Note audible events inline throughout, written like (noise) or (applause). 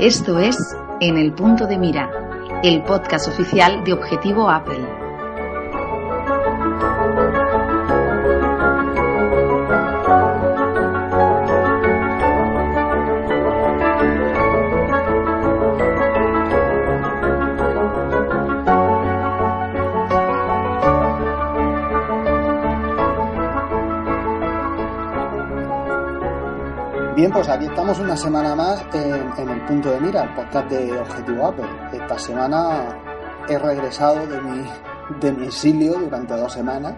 Esto es En el punto de mira, el podcast oficial de Objetivo Apple. Pues aquí estamos una semana más en, en el punto de mira, el podcast de Objetivo Apple. Esta semana he regresado de mi, de mi exilio durante dos semanas,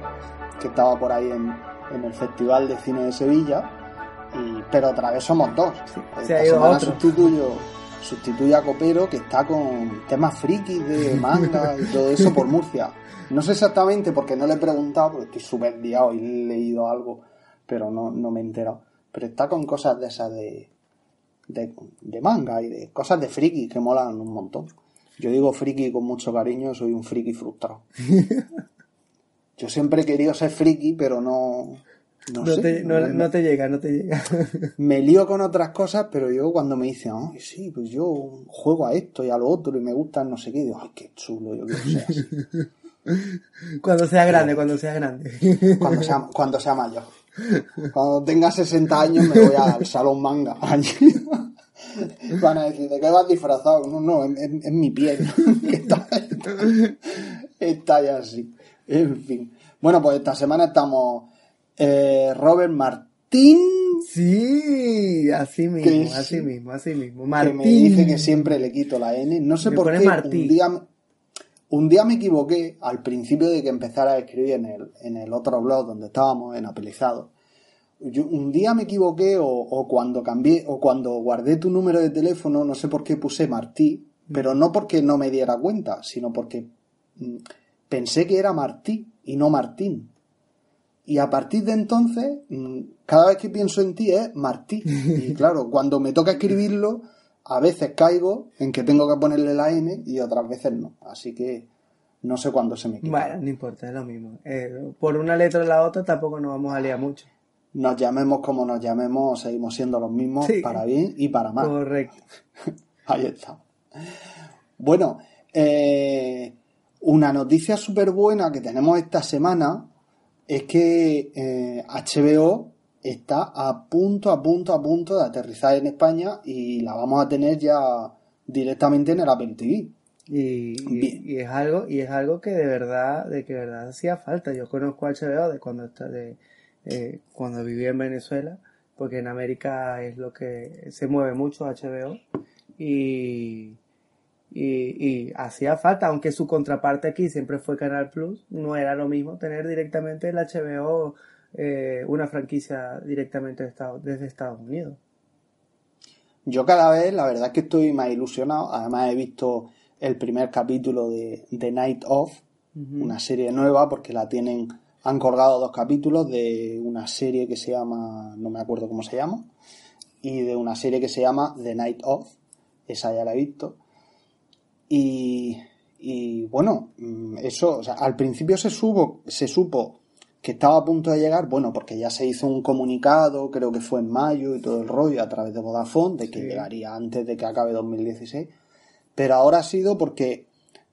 que estaba por ahí en, en el Festival de Cine de Sevilla, y, pero otra vez somos dos. se Esta ha ido semana otro. sustituyo, sustituyo a Copero, que está con temas frikis de manga y todo eso por Murcia. No sé exactamente porque no le he preguntado, porque estoy súper liado y he leído algo, pero no, no me he enterado. Pero está con cosas de esas de, de, de manga y de cosas de friki que molan un montón. Yo digo friki con mucho cariño, soy un friki frustrado. (laughs) Yo siempre he querido ser friki, pero no. No, No, sé. te, no, no- no te llega, no te llega. (laughs) me lío con otras cosas, pero yo cuando me dicen, ay, sí, pues yo juego a esto y a lo otro y me gustan no sé qué, digo, ay, qué chulo, yo quiero ser así. (laughs) cuando sea grande, cuando sea grande. Cuando sea, cuando sea mayor. Cuando tenga 60 años me voy al salón manga. Allí. Van a decir, ¿de qué vas disfrazado? No, no, es, mi piel. (laughs) que está, está ya así. En fin. Bueno, pues esta semana estamos eh, Robert Martín, Sí, así Que mismo, es- así mismo, así mismo. que Martín. me dice que siempre le quito la N. No sé Me por qué. Un día, un día me equivoqué al principio de que empezara a escribir en el, en el otro blog donde estábamos, en Apelizado. Yo, un día me equivoqué o, o cuando cambié o cuando guardé tu número de teléfono, no sé por qué puse Martí, pero no porque no me diera cuenta, sino porque mm, pensé que era Martí y no Martín. Y a partir de entonces, mm, cada vez que pienso en ti es Martí. Y (laughs) claro, cuando me toca escribirlo, a veces caigo en que tengo que ponerle la N y otras veces no. Así que no sé cuándo se me quita. Bueno, no importa, es lo mismo. Eh, por una letra o la otra tampoco nos vamos a liar mucho. Nos llamemos como nos llamemos, seguimos siendo los mismos Sí. para bien y para mal. Correcto. (laughs) Ahí está. Bueno, eh, una noticia súper buena que tenemos esta semana es que eh, HBO está a punto, a punto, a punto de aterrizar en España y la vamos a tener ya directamente en el Apple TV. Y, y- es algo, y es algo que de verdad, de que de verdad hacía falta. Yo conozco HBO de cuando está de, eh, cuando viví en Venezuela, porque en América es lo que se mueve mucho HBO y, y, y hacía falta, aunque su contraparte aquí siempre fue Canal Plus, no era lo mismo tener directamente el HBO, eh, una franquicia directamente de desde Estados Unidos. Yo cada vez, la verdad es que estoy más ilusionado. Además he visto el primer capítulo de The Night Of, una serie nueva, porque la tienen, han colgado dos capítulos de una serie que se llama, no me acuerdo cómo se llama, y de una serie que se llama The Night Of, esa ya la he visto. Y, y bueno, mm, eso, o sea, al principio se, supo, se supo que estaba a punto de llegar, bueno, porque ya se hizo un comunicado, creo que fue en mayo y todo el rollo a través de Vodafone, de que Sí. llegaría antes de que acabe 2016. Pero ahora ha sido porque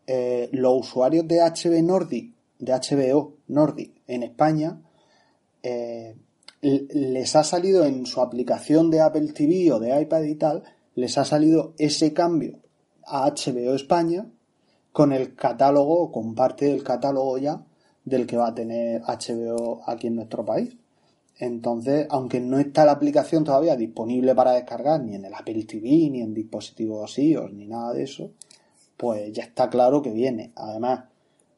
eh, los usuarios de HB Nordic, de HBO Nordic en España, eh, les ha salido en su aplicación de Apple TV o de iPad y tal, les ha salido ese cambio a HBO España con el catálogo, con parte del catálogo ya del que va a tener HBO aquí en nuestro país. Entonces, aunque no está la aplicación todavía disponible para descargar ni en el Apple TV, ni en dispositivos iOS, ni nada de eso, pues ya está claro que viene. Además,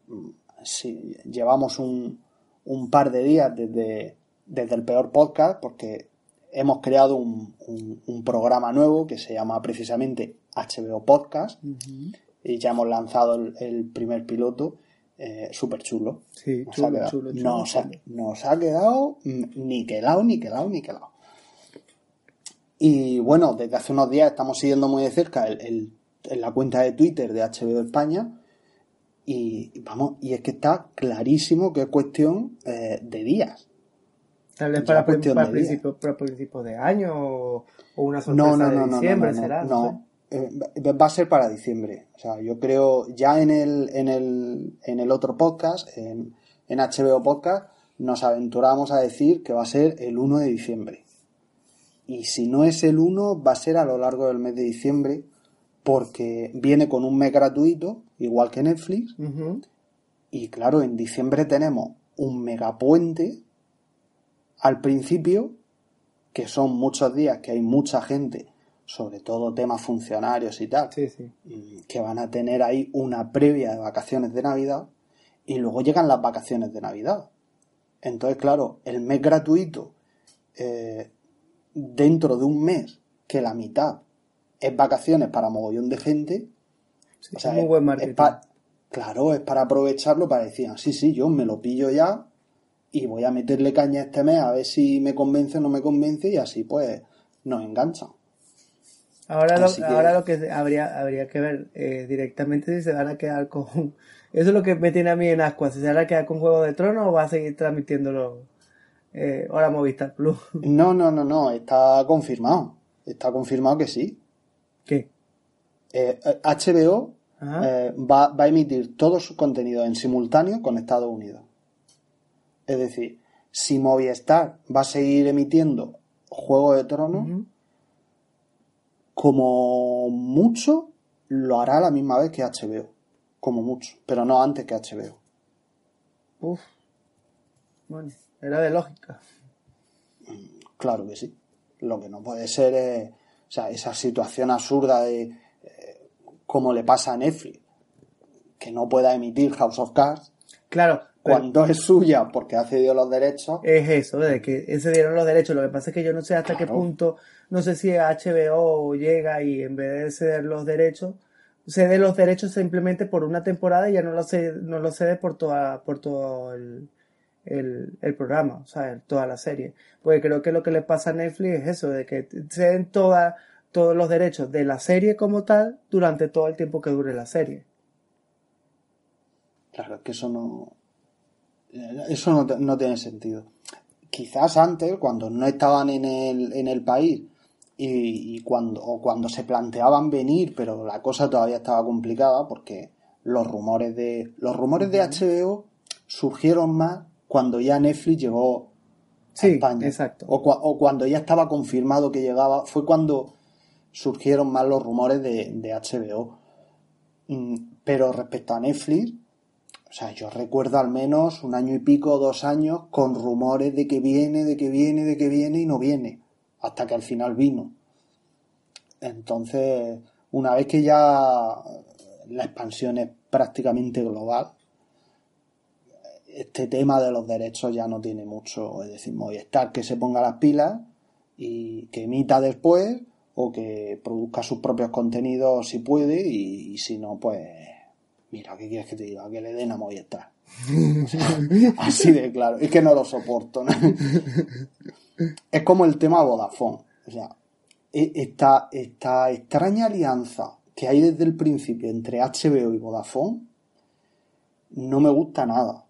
mm, si llevamos un, un par de días desde, desde el peor podcast, porque hemos creado un, un- un programa nuevo que se llama precisamente HBO Podcast y ya hemos lanzado el, el primer piloto eh, súper chulo. Sí, Nos chulo, ha quedado- chulo, chulo, nos, ha, nos ha quedado niquelado, niquelado, niquelado. Y bueno, desde hace unos días estamos siguiendo muy de cerca el, el- en la cuenta de Twitter de HBO España y vamos, y es que está clarísimo que es cuestión eh, de días. Tal vez para, cuestión para, de para principios de año o, o una sorpresa no, de no, no, diciembre no, no, será. no, eh, va a ser para diciembre. O sea, yo creo ya en el, en el, en el otro podcast, en, en HBO Podcast, nos aventuramos a decir que va a ser el 1 de diciembre. Y si no es el 1, va a ser a lo largo del mes de diciembre, porque viene con un mes gratuito, igual que Netflix. Y claro, en diciembre tenemos un megapuente al principio, que son muchos días que hay mucha gente, sobre todo temas funcionarios y tal, que van a tener ahí una previa de vacaciones de Navidad y luego llegan las vacaciones de Navidad. Entonces, claro, el mes gratuito, eh, dentro de un mes, que la mitad es vacaciones para mogollón de gente, es muy buen marketing. claro, es para aprovecharlo para decir, ah, sí, sí, yo me lo pillo ya y voy a meterle caña este mes a ver si me convence o no me convence y así pues nos enganchan. Ahora lo, que... ahora lo que habría, habría que ver eh, directamente si se van a quedar con... (laughs) Eso es lo que me tiene a mí en ascuas, si se van a quedar con Juego de Tronos o va a seguir transmitiéndolo eh, ahora Movistar Plus. No, no, no, no, está confirmado. Está confirmado que sí. ¿Qué? HBO eh, va, va a emitir todo su contenido en simultáneo con Estados Unidos. Es decir, si Movistar va a seguir emitiendo Juego de Tronos, como mucho lo hará a la misma vez que HBO. Como mucho, pero no antes que HBO. Uf. Bueno, era de lógica. Claro que sí. Lo que no puede ser es o sea, esa situación absurda de eh, como le pasa a Netflix, que no pueda emitir House of Cards. Claro, cuando es suya porque ha cedido los derechos. Es eso, de que se dieron los derechos. Lo que pasa es que yo no sé hasta qué punto, no sé si HBO llega y en vez de ceder los derechos, cede los derechos simplemente por una temporada y ya no lo cede, no lo cede por toda, por todo el, el, programa, o sea, toda la serie. Porque creo que lo que le pasa a Netflix es eso, de que ceden toda, todos los derechos de la serie como tal durante todo el tiempo que dure la serie. Claro, es que eso no, eso no, no, tiene sentido. Quizás antes, cuando no estaban en el, en el país y, cuando, o cuando se planteaban venir, pero la cosa todavía estaba complicada porque los rumores de los rumores de HBO surgieron más cuando ya Netflix llegó a España. Exacto. O, o, cuando ya estaba confirmado que llegaba, fue cuando surgieron más los rumores de, de HBO. Mm, pero respecto a Netflix, o sea, yo recuerdo al menos un año y pico, dos años, con rumores de que viene, de que viene, de que viene y no viene, hasta que al final vino. Entonces, una vez que ya la expansión es prácticamente global, este tema de los derechos ya no tiene mucho, es decir, Movistar que se ponga las pilas y que emita después o que produzca sus propios contenidos si puede y si no, pues Mira, ¿qué quieres que te diga? Que le den a Movistar. (laughs) así de claro. Es que no lo soporto. es como el tema Vodafone. O sea, e, esta, esta extraña alianza que hay desde el principio entre HBO y Vodafone no me gusta nada.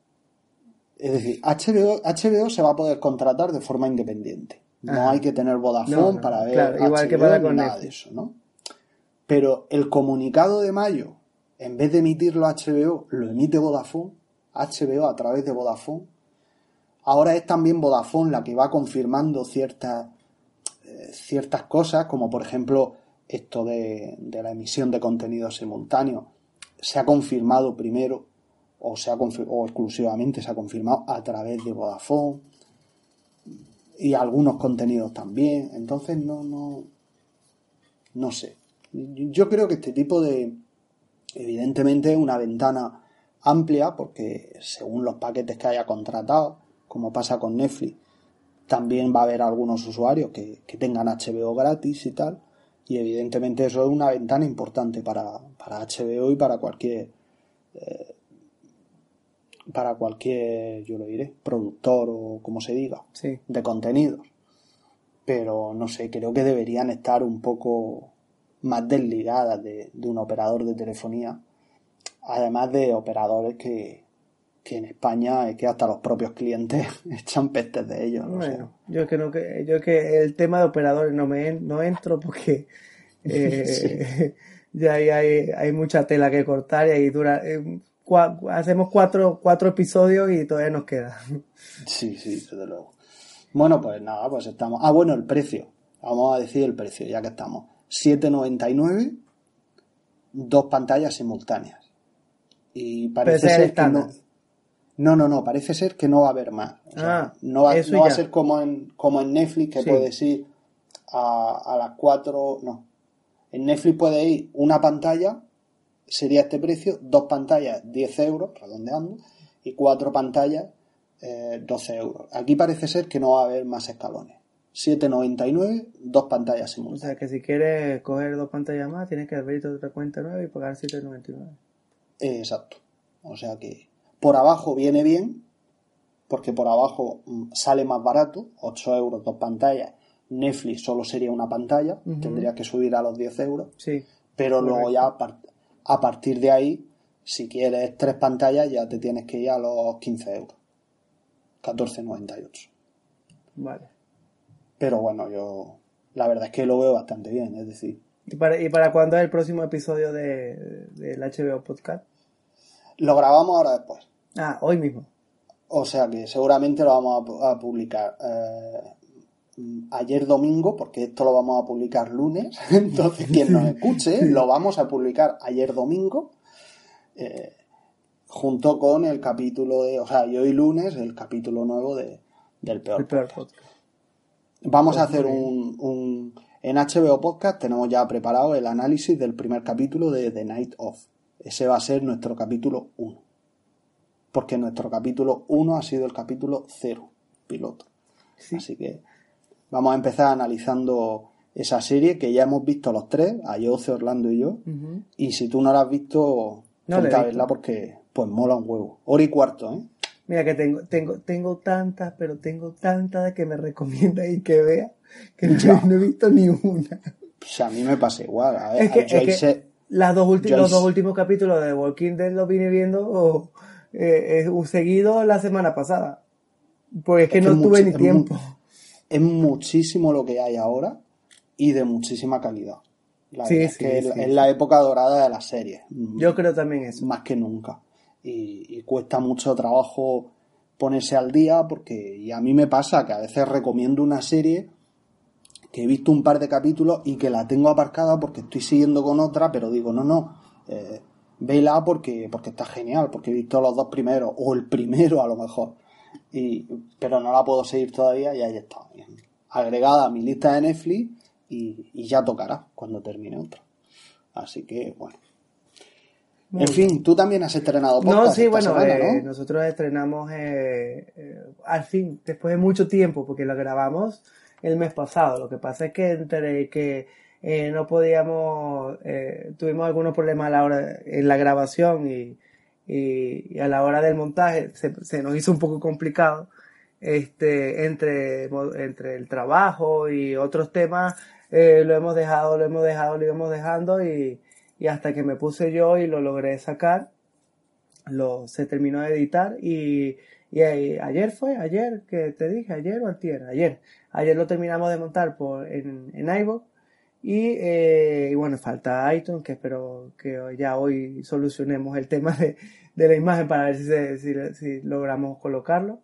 Es decir, HBO, HBO se va a poder contratar de forma independiente. No hay que tener Vodafone para ver igual que para con nada de eso, ¿no? Pero el comunicado de mayo en vez de emitirlo HBO, lo emite Vodafone, HBO a través de Vodafone. Ahora es también Vodafone la que va confirmando ciertas, eh, ciertas cosas, como por ejemplo esto de, la emisión de contenido simultáneo. Se ha confirmado primero, o, se ha o exclusivamente se ha confirmado a través de Vodafone y algunos contenidos también. Entonces no, no, no sé. Yo creo que este tipo de, Evidentemente una ventana amplia porque según los paquetes que haya contratado, como pasa con Netflix, también va a haber algunos usuarios que, tengan HBO gratis y tal. Y evidentemente eso es una ventana importante para, para HBO y para cualquier eh, para cualquier, yo lo diré, productor o como se diga, de contenidos. Pero no sé, creo que deberían estar un poco más desligadas de, un operador de telefonía, además de operadores que, en España es que hasta los propios clientes (laughs) echan pestes de ellos. yo que no que yo que el tema de operadores no me no entro porque (laughs) Eh, (laughs) ya hay, hay mucha tela que cortar y ahí dura, eh, cua- hacemos cuatro, cuatro episodios y todavía nos queda. Sí, sí, desde luego. Bueno, pues nada, pues estamos. Ah, bueno, el precio. Vamos a decir el precio, ya que estamos. 7.99, dos pantallas simultáneas. Y parece ser que no. No, no, no, parece ser que no va a haber más. O sea, Ah, no va, no va a ser como en, como en Netflix, que Sí. puedes ir a, a las cuatro. No. En Netflix puedes ir una pantalla, sería este precio, dos pantallas, 10 euros, redondeando, y cuatro pantallas, eh, 12 euros. Aquí parece ser que no va a haber más escalones. 7,99, dos pantallas O simultáneas. sea que si quieres coger dos pantallas más, tienes que abrirte otra cuenta nueva y pagar 7.99. Eh, exacto. O sea que por abajo viene bien, porque por abajo mm, sale más barato, 8 euros, dos pantallas. Netflix solo sería una pantalla, tendría que subir a los 10 euros. Sí. Pero luego ya a, par- a partir de ahí, si quieres tres pantallas, ya te tienes que ir a los 15 euros. 14,98. Vale. Pero bueno, yo la verdad es que lo veo bastante bien. Es decir, ¿Y para, ¿Y para cuándo es el próximo episodio de, del HBO Podcast? lo grabamos ahora después. Ah, hoy mismo. O sea que seguramente lo vamos a pu- a, publicar eh, ayer domingo, porque esto lo vamos a publicar lunes. (laughs) Entonces, quien nos escuche, lo vamos a publicar ayer domingo. eh, junto con el capítulo de, o sea, y hoy lunes, el capítulo nuevo de, del peor. El peor podcast. Vamos a Pues hacer un, un- En HBO Podcast tenemos ya preparado el análisis del primer capítulo de The Night Of. Ese va a ser nuestro capítulo 1. Porque nuestro capítulo 1 ha sido el capítulo 0, piloto. Sí. Así que vamos a empezar analizando esa serie que ya hemos visto los tres, Ayoce, Orlando y yo. Y si tú no la has visto, No ponte a verla porque pues mola un huevo. Hora y cuarto, ¿eh? Mira que tengo, tengo, tengo tantas, pero tengo tantas que me recomienda y que vea que no, no he visto ni una. Sea, a mí me pasa igual. A ver, Es que, es que las dos ahí los dos últimos capítulos de Walking Dead los vine viendo o, eh, eh, seguido la semana pasada. Porque es que Es no tuve mucho- ni tiempo. Es muchísimo lo que hay ahora y de muchísima calidad. La Sí, es sí, que es, sí, es sí. la época dorada de las series. Yo creo también eso. Más que nunca. Y, y cuesta mucho trabajo ponerse al día porque y a mí me pasa que a veces recomiendo una serie que he visto un par de capítulos y que la tengo aparcada porque estoy siguiendo con otra, pero digo, no, no, eh, vela porque, porque está genial, porque he visto los dos primeros, o el primero a lo mejor, y, pero no la puedo seguir todavía y ahí está, agregada a mi lista de Netflix y, y ya tocará cuando termine otra. Así que, bueno. Muy en fin, tú también has estrenado podcast No, sí, esta bueno, semana, eh, ¿no? nosotros estrenamos eh, eh, al fin, después de mucho tiempo, porque lo grabamos el mes pasado. Lo que pasa es que entre que eh, no podíamos, tuvimos algunos problemas a la hora, en la grabación y, y, a la hora del montaje se, nos hizo un poco complicado. Este, entre, entre el trabajo y otros temas, eh, lo hemos dejado, lo hemos dejado, lo íbamos dejando y, y hasta que me puse yo y lo logré sacar, lo, se terminó de editar y, y ayer fue, ayer que te dije, ayer o antier, ayer, ayer lo terminamos de montar por, en, en iVoox y, eh, y bueno, falta iTunes que espero que ya hoy solucionemos el tema de, de la imagen para ver si, si, logramos colocarlo.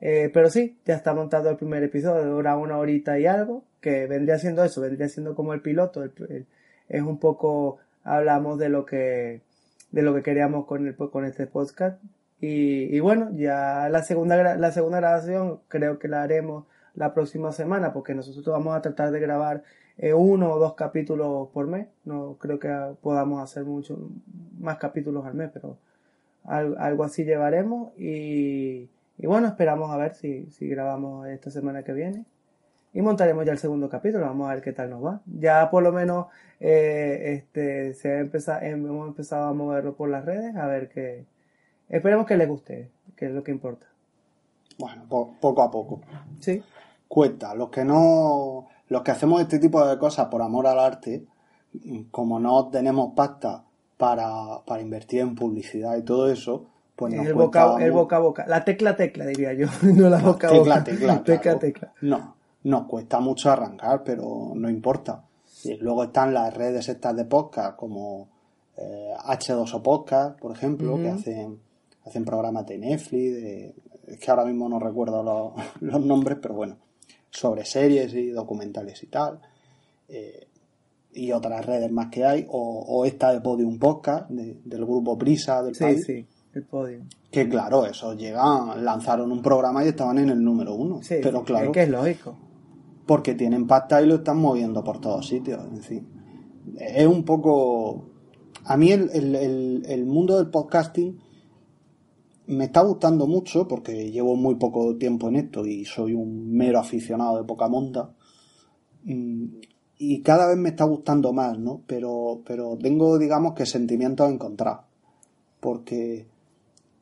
Eh, pero sí, ya está montado el primer episodio, dura una horita y algo, que vendría siendo eso, vendría siendo como el piloto, es un poco, hablamos de lo que, de lo que queríamos con, el, con este podcast. Y, y bueno, ya la segunda, la segunda grabación creo que la haremos la próxima semana, porque nosotros vamos a tratar de grabar eh, uno o dos capítulos por mes. No creo que podamos hacer mucho más capítulos al mes, pero al- algo así llevaremos. Y, y bueno, esperamos a ver si, si grabamos esta semana que viene. Y montaremos ya el segundo capítulo, vamos a ver qué tal nos va. Ya por lo menos eh, este, se ha empezado, hemos empezado a moverlo por las redes, a ver que... Esperemos que les guste, que es lo que importa. Bueno, po- poco a poco. Sí, cuesta. Los que no, los que hacemos este tipo de cosas por amor al arte, como no tenemos pasta para, para invertir en publicidad y todo eso, pues nos el boca, el boca a boca. La tecla tecla, diría yo, (laughs) no la boca a tecla, boca. tecla, (laughs) tecla, claro. tecla. No, nos cuesta mucho arrancar, pero no importa. Y luego están las redes estas de podcast como eh, H2O Podcast, por ejemplo, que hacen, hacen programas de Netflix, de, es que ahora mismo no recuerdo los, (laughs) los nombres, pero bueno, sobre series y documentales y tal. Eh, y otras redes más que hay, o, o esta de Podium Podcast, de- del grupo Prisa del Sí, país. sí, el podio. Que claro, eso llegan, lanzaron un programa y estaban en el número uno. Sí, pero claro, es que es lógico. porque tienen pasta y lo están moviendo por todos sitios. En fin, es un poco. A mí el, el- el- el mundo del podcasting me está gustando mucho porque llevo muy poco tiempo en esto y soy un mero aficionado de poca monta. Mm, Y cada vez me está gustando más, ¿no? Pero, pero tengo, digamos, que sentimientos encontrados. Porque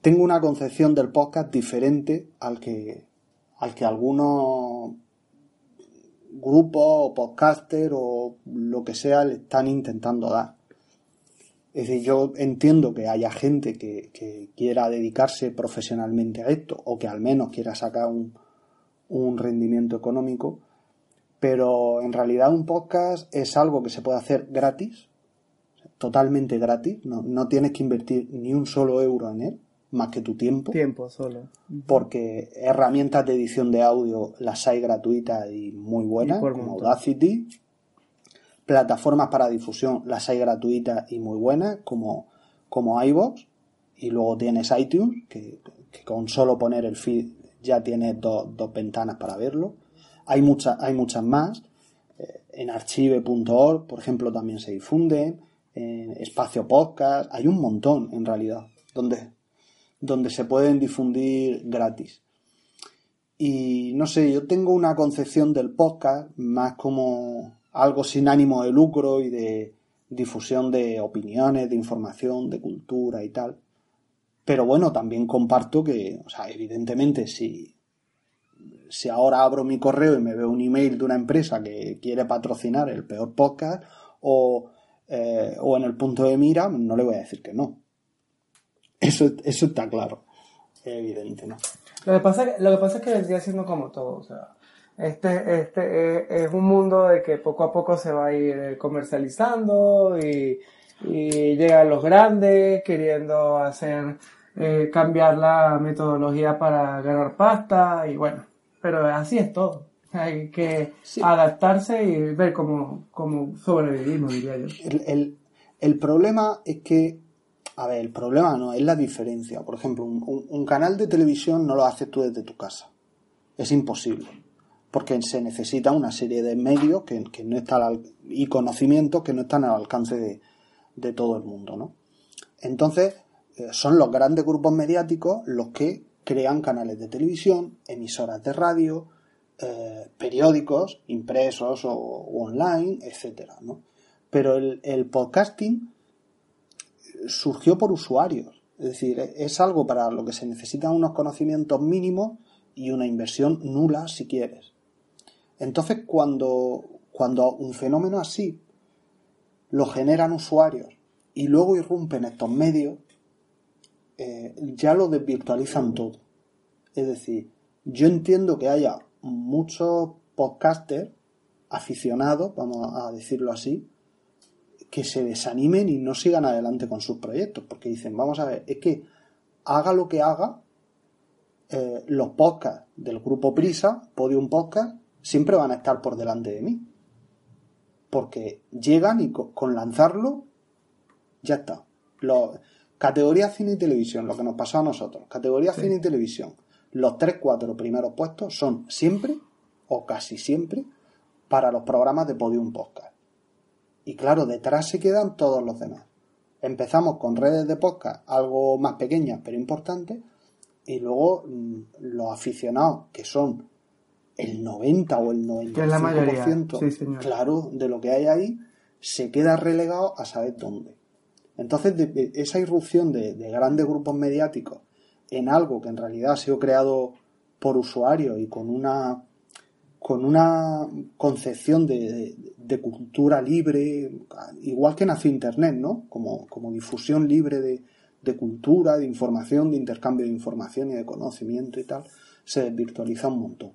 tengo una concepción del podcast diferente al que, al que algunos grupos o podcaster o lo que sea le están intentando dar. Es decir, yo entiendo que haya gente que, que quiera dedicarse profesionalmente a esto o que al menos quiera sacar un, un rendimiento económico, pero en realidad un podcast es algo que se puede hacer gratis, totalmente gratis, no, no tienes que invertir ni un solo euro en él, más que tu tiempo Tiempo solo. porque herramientas de edición de audio las hay gratuitas y muy buenas, Y como. Audacity. Plataformas para difusión las hay gratuitas y muy buenas, como, como iVoox. Y luego tienes iTunes, que, que con solo poner el feed ya tienes dos, ventanas para verlo. Hay, muchas hay muchas más. Eh, En archive.org, por ejemplo, también se difunden. En Espacio Podcast. Hay un montón, en realidad, donde, donde se pueden difundir gratis. Y no sé, yo tengo una concepción del podcast más como algo sin ánimo de lucro y de difusión de opiniones, de información, de cultura y tal. Pero bueno, también comparto que, o sea, evidentemente si, si ahora abro mi correo y me veo un email de una empresa que quiere patrocinar el peor podcast o, eh, o en el punto de mira, no le voy a decir que no. Eso, eso está claro. Evidente, ¿no? Lo que pasa, lo que pasa es que vendría siendo como todo, o sea, este, este es, es un mundo de que poco a poco se va a ir eh, comercializando y, y llegan los grandes queriendo hacer, eh, cambiar la metodología para ganar pasta y bueno, pero así es todo. Hay que Sí. adaptarse y ver cómo, cómo sobrevivimos, diría yo. El, el- el problema es que, a ver, el problema no, es la diferencia. Por ejemplo, un, un- un canal de televisión no lo haces tú desde tu casa. Es imposible. Porque se necesita una serie de medios que, no están y conocimientos que no están al alcance de, todo el mundo, ¿no? Entonces, eh, son los grandes grupos mediáticos los que crean canales de televisión, emisoras de radio, eh, periódicos impresos o, online, ¿no? Pero el podcasting surgió por usuarios. Es decir, es algo para lo que se necesitan unos conocimientos mínimos y una inversión nula si quieres. Entonces, cuando, cuando un fenómeno así lo generan usuarios y luego irrumpen estos medios, eh, ya lo desvirtualizan todo. Es decir, yo entiendo que haya muchos podcasters aficionados, vamos a decirlo así, que se desanimen y no sigan adelante con sus proyectos, porque dicen, vamos a ver, es que haga lo que haga, eh, los podcasts del grupo Prisa, Podium Podcast, siempre van a estar por delante de mí. Porque llegan y co- con, lanzarlo, ya está. Lo- categoría cine y televisión, lo que nos pasó a nosotros. Categoría cine y televisión. Los tres, cuatro primeros puestos son siempre, o casi siempre, para los programas de Podium Podcast. Y claro, detrás se quedan todos los demás. Empezamos con redes de podcast algo más pequeñas pero importantes y luego mm, los aficionados que son el 90 o el 95% Que es la mayoría, sí, señor. claro de lo que hay ahí se queda relegado a saber dónde. Entonces de- de esa irrupción de, de grandes grupos mediáticos en algo que en realidad ha sido creado por usuarios y con una con una concepción de, cultura libre, igual que nació Internet, ¿no? Como, como difusión libre de, de cultura, de información, de intercambio de información y de conocimiento y tal, se desvirtualiza un montón.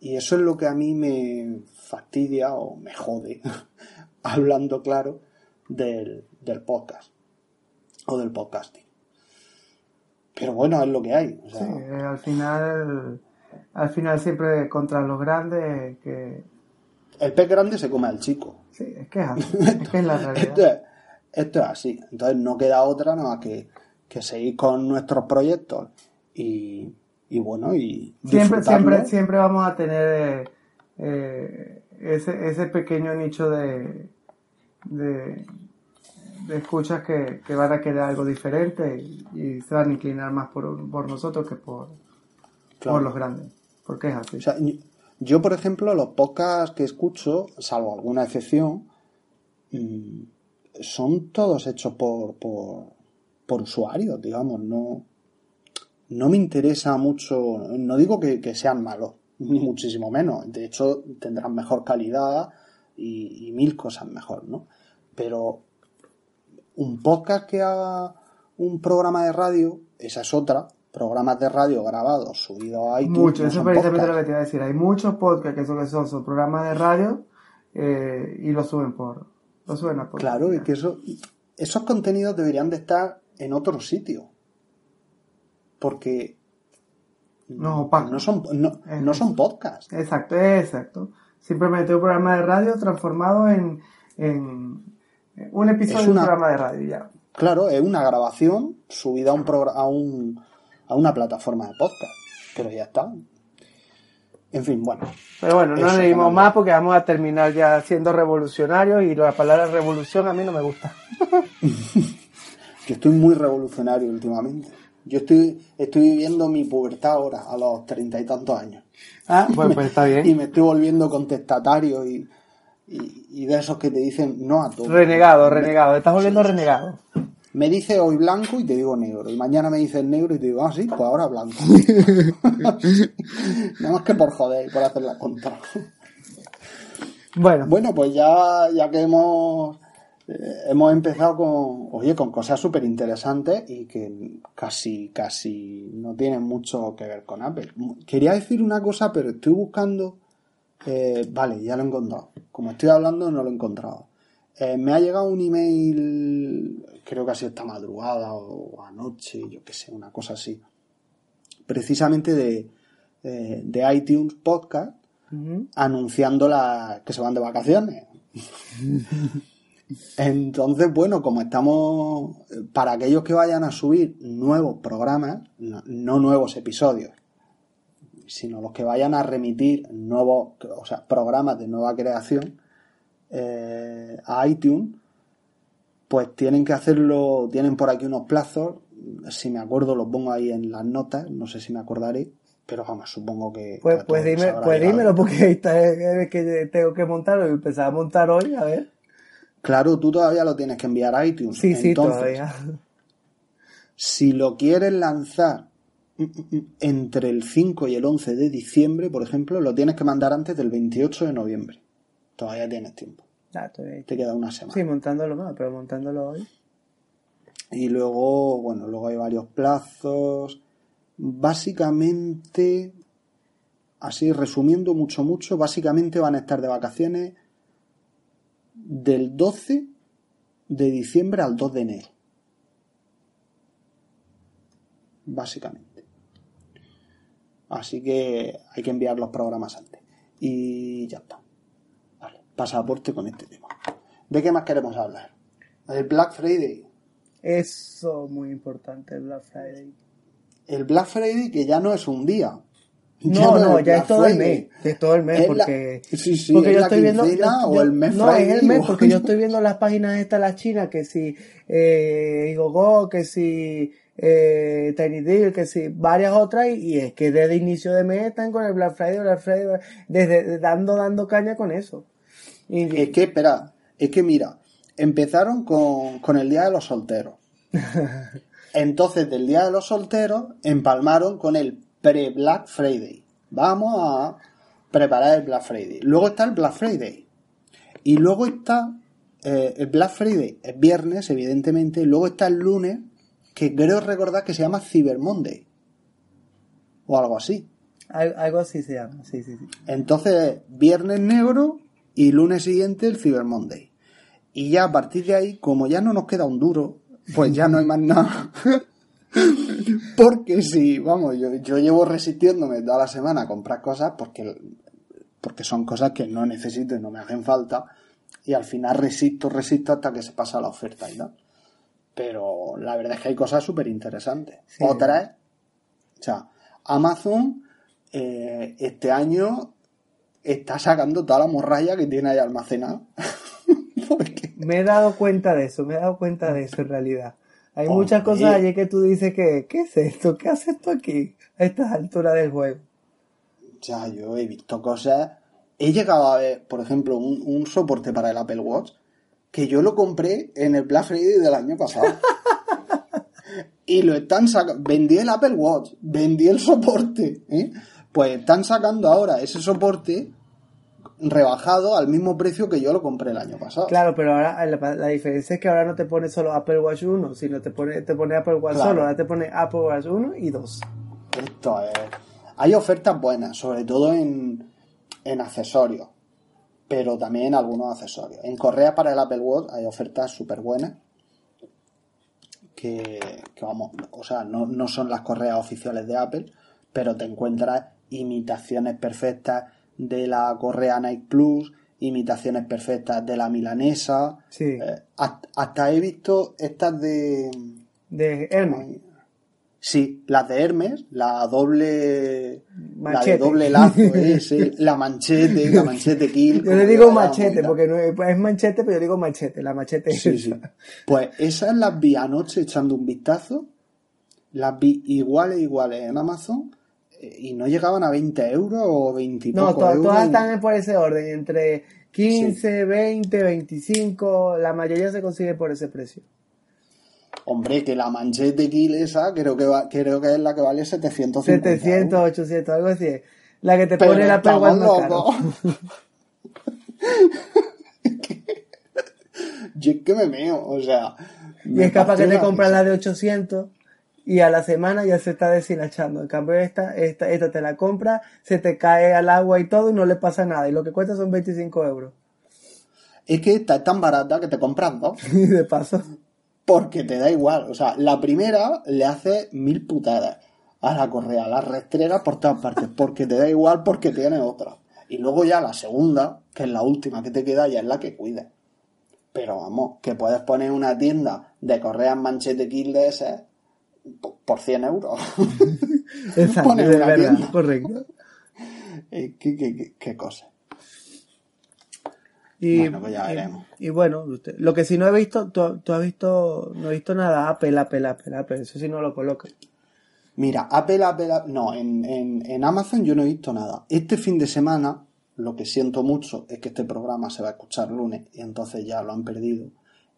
Y eso es lo que a mí me fastidia o me jode (laughs) hablando claro del, del podcast o del podcasting. Pero bueno, es lo que hay. o sea, Sí, al final, al final siempre contra los grandes, que el pez grande se come al chico. sí, es que es así, (laughs) es que es la Esto realidad. es, esto es así. Entonces no queda otra nada más que, que seguir con nuestros proyectos y, y bueno, y Siempre, siempre, siempre vamos a tener eh, eh, ese, ese pequeño nicho de, de, de escuchas que, que van a querer algo diferente y, y se van a inclinar más por, por nosotros que por, Claro. por los grandes. Porque es así. O sea, yo- yo, por ejemplo, los podcasts que escucho, salvo alguna excepción, mm, son todos hechos por, por, por usuarios, digamos. No, no me interesa mucho, no digo que, que sean malos, ni muchísimo menos. De hecho, tendrán mejor calidad y, y mil cosas mejor, ¿no? Pero un podcast que haga un programa de radio, esa es otra. Programas de radio grabados, subidos a iTunes. Mucho, no eso es precisamente lo que te iba a decir. Hay muchos podcasts que son, que son, son programas de radio eh, y los suben por los suben a podcast. Claro, y que eso, esos contenidos deberían de estar en otro sitio. Porque No, son, no, no son podcasts. Exacto, exacto. Simplemente un programa de radio transformado en, en un episodio de un programa de radio ya. Claro, es una grabación subida a un, a un a una plataforma de podcast. Pero ya está. En fin, bueno. Pero bueno, no Eso, le dimos Fernando. más porque vamos a terminar ya siendo revolucionarios y la palabra revolución a mí no me gusta. (laughs) Yo estoy muy revolucionario últimamente. Yo estoy, estoy viviendo mi pubertad ahora, a los treinta y tantos años. Ah, pues, pues está (laughs) Y bien. me estoy volviendo contestatario y, y, y de esos que te dicen no a todo. Renegado, renegado. Te estás volviendo renegado. Me dice hoy blanco y te digo negro. Y mañana me dices negro y te digo, ah, sí, pues ahora blanco. (laughs) Nada más que por joder y por hacer la contra. Bueno, Bueno, pues ya, ya que hemos, hemos empezado con, oye, con cosas súper interesantes y que casi, casi no tienen mucho que ver con Apple. Quería decir una cosa, pero estoy buscando, eh, vale, ya lo he encontrado. Como estoy hablando, no lo he encontrado. Eh, me ha llegado un email, creo que ha sido esta madrugada o anoche, yo qué sé, una cosa así. Precisamente de, de, de iTunes Podcast, anunciando la, que se van de vacaciones. (laughs) Entonces, bueno, como estamos, para aquellos que vayan a subir nuevos programas, no, no nuevos episodios, sino los que vayan a remitir nuevos, o sea, programas de nueva creación eh, a iTunes, pues tienen que hacerlo, tienen por aquí unos plazos, si me acuerdo los pongo ahí en las notas, no sé si me acordaré, pero vamos, supongo que... pues, pues, dime, pues dímelo porque esta es que tengo que montarlo y empezar a montar hoy, a ver. Claro, tú todavía lo tienes que enviar a iTunes. Sí, sí, Entonces, todavía. Si lo quieres lanzar mm, mm, mm, entre el 5 y el 11 de diciembre, por ejemplo, lo tienes que mandar antes del 28 de noviembre. Todavía tienes tiempo. Ah, todavía. Te queda una semana. Sí, montándolo más, pero montándolo hoy. Y luego, bueno, luego hay varios plazos. Básicamente, así resumiendo mucho, mucho, básicamente van a estar de vacaciones del 12 de diciembre al 2 de enero. Básicamente. Así que hay que enviar los programas antes. Y ya está. Vale, pasaporte con este tema. ¿De qué más queremos hablar? El Black Friday. Eso muy importante, el Black Friday. El Black Friday que ya no es un día. No, no, ya es todo el mes. Es todo el mes Es la- porque. sí, sí, porque es yo la estoy viendo. yo- o yo- el mes no, es el mes porque yo estoy (laughs) viendo las páginas estas, las chinas, que si. Eh, Gogo, que si. Eh, Tiny Deal, que si. Varias otras, y, y es que desde inicio de mes están con el Black Friday, Black Friday, desde dando, dando caña con eso. Y, Es que, espera, es que mira, empezaron con, con el Día de los Solteros. (laughs) Entonces, del Día de los Solteros, empalmaron con el pre-Black Friday. Vamos a preparar el Black Friday. Luego está el Black Friday. Y luego está eh, el Black Friday, es viernes, evidentemente. Luego está el lunes, que creo recordar que se llama Cyber Monday. O algo así. al- algo así se llama, sí, sí, sí. Entonces, viernes negro y lunes siguiente el Cyber Monday. Y ya a partir de ahí, como ya no nos queda un duro, pues ya no hay más nada. (laughs) (laughs) porque sí, vamos, yo, yo llevo resistiéndome toda la semana a comprar cosas porque, porque son cosas que no necesito y no me hacen falta. Y al final resisto, resisto hasta que se pasa la oferta y tal. Pero la verdad es que hay cosas súper interesantes. Sí. Otras, o sea, Amazon eh, este año está sacando toda la morralla que tiene ahí almacenada. (laughs) Me he dado cuenta de eso, me he dado cuenta de eso en realidad. Hay muchas cosas allí que tú dices que, ¿qué es esto? ¿Qué haces tú aquí? A estas alturas del juego. Sea, yo he visto cosas. He llegado a ver, por ejemplo, un, un soporte para el Apple Watch que yo lo compré en el Black Friday del año pasado. (laughs) y lo están sacando. Vendí el Apple Watch, vendí el soporte. ¿eh? Pues están sacando ahora ese soporte rebajado al mismo precio que yo lo compré el año pasado. Claro, pero ahora la, la diferencia es que ahora no te pone solo Apple Watch 1, sino te pone, te pone Apple Watch Claro. solo, ahora te pone Apple Watch 1 y 2. Esto es. Hay ofertas buenas, sobre todo en, en accesorios, pero también en algunos accesorios. En correa para el Apple Watch hay ofertas súper buenas. Que, que vamos, o sea, no, no son las correas oficiales de Apple, pero te encuentras imitaciones perfectas de la correa Nike Plus, imitaciones perfectas de la milanesa. Sí, Eh, hasta, hasta he visto estas de. de Hermes. Sí, las de Hermes, la doble. La de doble lazo (laughs) ese, la manchete, la manchete kill. Yo le digo machete, porque no es, es manchete, pero yo digo machete, la machete es Sí, esa. sí. Pues esas las vi anoche echando un vistazo. Las vi iguales, iguales en Amazon. Y no llegaban a 20 euros o 20 y No, poco to- euros. todas están por ese orden, entre 15, 20, 25, la mayoría se consigue por ese precio. Hombre, que la manchete kill esa creo que, va, creo que es la que vale 750 700, euros. 800, algo así. La que te Pero pone la locos. (laughs) Yo es que me meo, o sea. Y es capaz que te compras la de 800 y a la semana ya se está deshilachando. En cambio, esta, esta, esta te la compras, se te cae al agua y todo y no le pasa nada. Y lo que cuesta son 25 euros. Es que esta es tan barata que te compras dos. (laughs) Y de paso, Porque te da igual. O sea, la primera le hace mil putadas a la correa, la restrega por todas partes. Porque te da igual porque tiene otra. Y luego ya la segunda, que es la última que te queda, ya es la que cuida. Pero vamos, que puedes poner una tienda de correas manchete kill de ese po- por 100 euros. (laughs) exacto, de verdad, correcto. (laughs) Eh, ¿Qué, qué, qué, cosa? Y, Bueno, pues ya y- veremos. Y, bueno, usted- lo que sí no he visto, tú, tú has visto, no he visto nada, Apple, Apple, Apple, Apple, eso sí no lo coloca. Mira, Apple, Apple, Apple- no, en, en, en Amazon yo no he visto nada. Este fin de semana, lo que siento mucho es que este programa se va a escuchar lunes y entonces ya lo han perdido.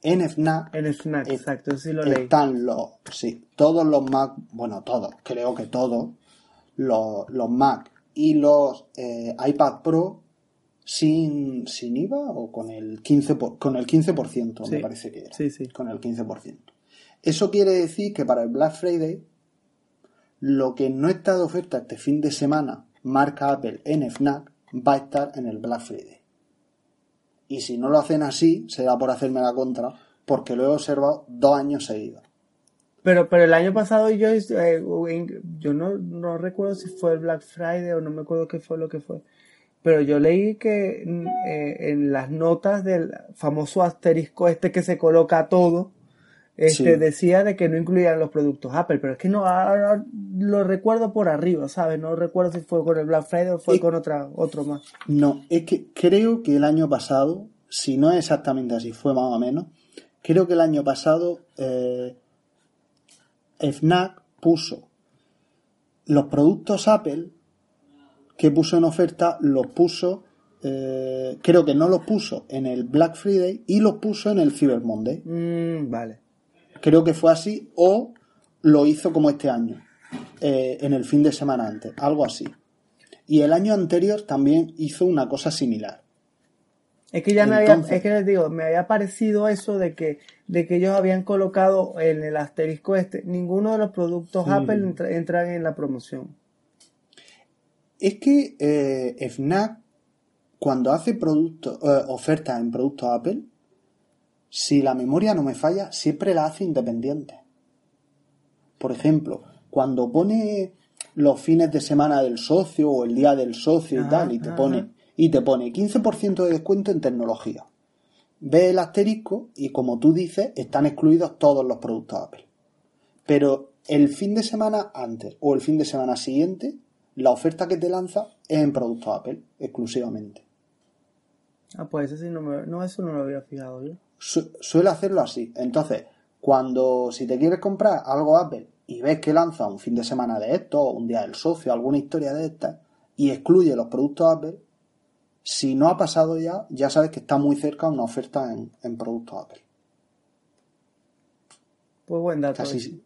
En FNAC En Eh, exacto, sí lo leí. están los, sí, todos los Mac, bueno, todos, creo que todos, los, los Mac y los eh, iPad Pro sin, sin IVA o con el 15%, por- con el 15% me Sí, parece que era. sí, sí. Con el 15%. Eso quiere decir que para el Black Friday, lo que no está de oferta este fin de semana, marca Apple en FNAC, va a estar en el Black Friday. Y si no lo hacen así, será por hacerme la contra, porque lo he observado dos años seguidos. Pero, pero el año pasado yo, eh, yo no, no recuerdo si fue el Black Friday o no me acuerdo qué fue lo que fue. Pero yo leí que mm, eh, en las notas del famoso asterisco este que se coloca todo, este Sí. decía de que no incluían los productos Apple, pero es que no ahora lo recuerdo por arriba, ¿sabes? No recuerdo si fue con el Black Friday o fue con otra otro más. No, es que creo que el año pasado, si no es exactamente así, fue más o menos, creo que el año pasado eh, FNAC puso los productos Apple que puso en oferta, los puso, eh, creo que no los puso en el Black Friday y los puso en el Cyber Monday. Mm, vale. Creo que fue así, o lo hizo como este año, eh, en el fin de semana antes, algo así. Y el año anterior también hizo una cosa similar. Es que ya me había, Entonces- es que les digo, me había parecido eso de que, de que ellos habían colocado en el asterisco este, ninguno de los productos Mm. Apple entra- entran en la promoción. Es que eh, FNAC, cuando hace productos, eh, ofertas en productos Apple, si la memoria no me falla, siempre la hace independiente. Por ejemplo, cuando pone los fines de semana del socio o el día del socio y tal, y te pone, y te pone 15% de descuento en tecnología. Ve el asterisco y como tú dices, están excluidos todos los productos Apple. Pero el fin de semana antes o el fin de semana siguiente, la oferta que te lanza es en productos Apple, exclusivamente. Ah, pues ese sí no me... No, eso no lo había fijado yo. Su- suele hacerlo así. Entonces, cuando si te quieres comprar algo Apple y ves que lanza un fin de semana de esto, un día del socio, alguna historia de estas, y excluye los productos Apple, si no ha pasado ya, ya sabes que está muy cerca una oferta en, en productos Apple. Pues buen dato. Casi,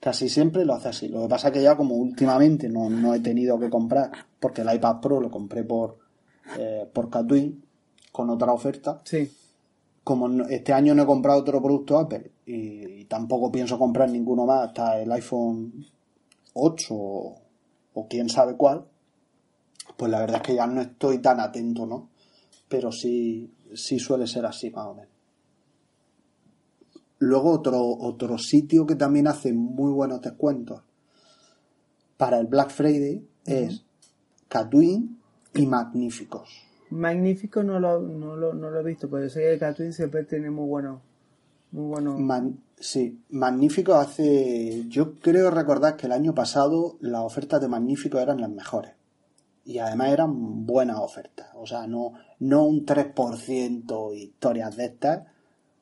casi siempre lo hace así. Lo que pasa es que ya como últimamente no, no he tenido que comprar, porque el iPad Pro lo compré por, eh, por Catwin con otra oferta, Sí. Como este año no he comprado otro producto Apple y, y tampoco pienso comprar ninguno más hasta el iPhone 8 o, o quién sabe cuál, pues la verdad es que ya no estoy tan atento, ¿no? Pero sí, sí suele ser así más o menos. Luego otro, otro sitio que también hace muy buenos descuentos para el Black Friday es Catwin y Magníficos. Magnífico no lo, no lo, no lo he visto, pero yo sé que Catwin siempre tiene muy buenos... Muy buenos... Man- sí, Magnífico hace. Yo creo recordar que el año pasado las ofertas de Magnífico eran las mejores. Y además eran buenas ofertas. O sea, no, no un 3% historias de estas,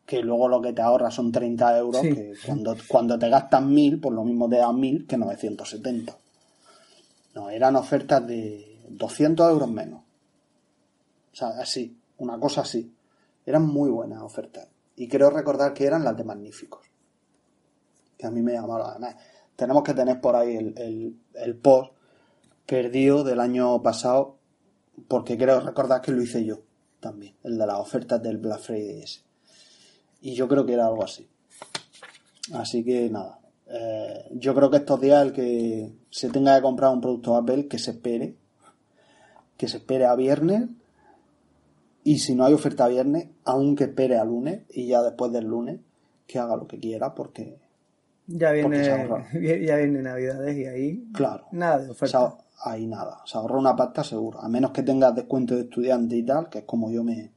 que luego lo que te ahorras son 30 euros, Sí. que cuando, cuando te gastas 1000, pues lo mismo te dan 1000 que 970. No, eran ofertas de 200 euros menos. O sea, así, una cosa así. Eran muy buenas ofertas. Y creo recordar que eran las de Magníficos. Que a mí me llamaron. Además, tenemos que tener por ahí el, el, el post perdido del año pasado, porque creo recordar que lo hice yo también, el de las ofertas del Black Friday ese. Y yo creo que era algo así. Así que nada. eh, yo creo que estos días el que se tenga que comprar un producto Apple, que se espere. Que se espere a viernes. Y si no hay oferta viernes, aunque espere a lunes. Y ya después del lunes, que haga lo que quiera, porque, Ya viene, (laughs) ya viene Navidades y ahí claro. nada de oferta. ahor- ahí nada. Se ahorra una pasta seguro. A menos que tengas descuento de estudiante y tal, que es como yo me.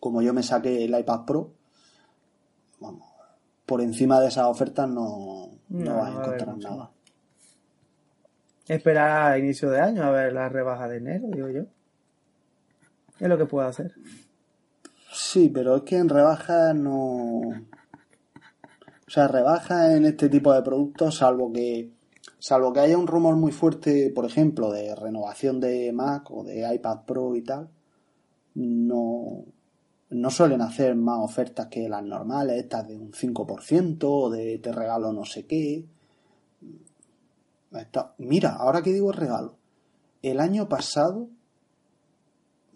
Como yo me saqué el iPad Pro. Vamos. Por encima de esas ofertas no, no, No, vas a encontrar nada. Esperar a inicio de año a ver la rebaja de enero, digo yo. Es lo que puedo hacer. Sí, pero es que en rebajas no. O sea, rebajas en este tipo de productos, salvo que. Salvo que haya un rumor muy fuerte, por ejemplo, de renovación de Mac o de iPad Pro y tal, no, no suelen hacer más ofertas que las normales, estas de un 5% o de te regalo no sé qué. Mira, ahora que digo regalo, el año pasado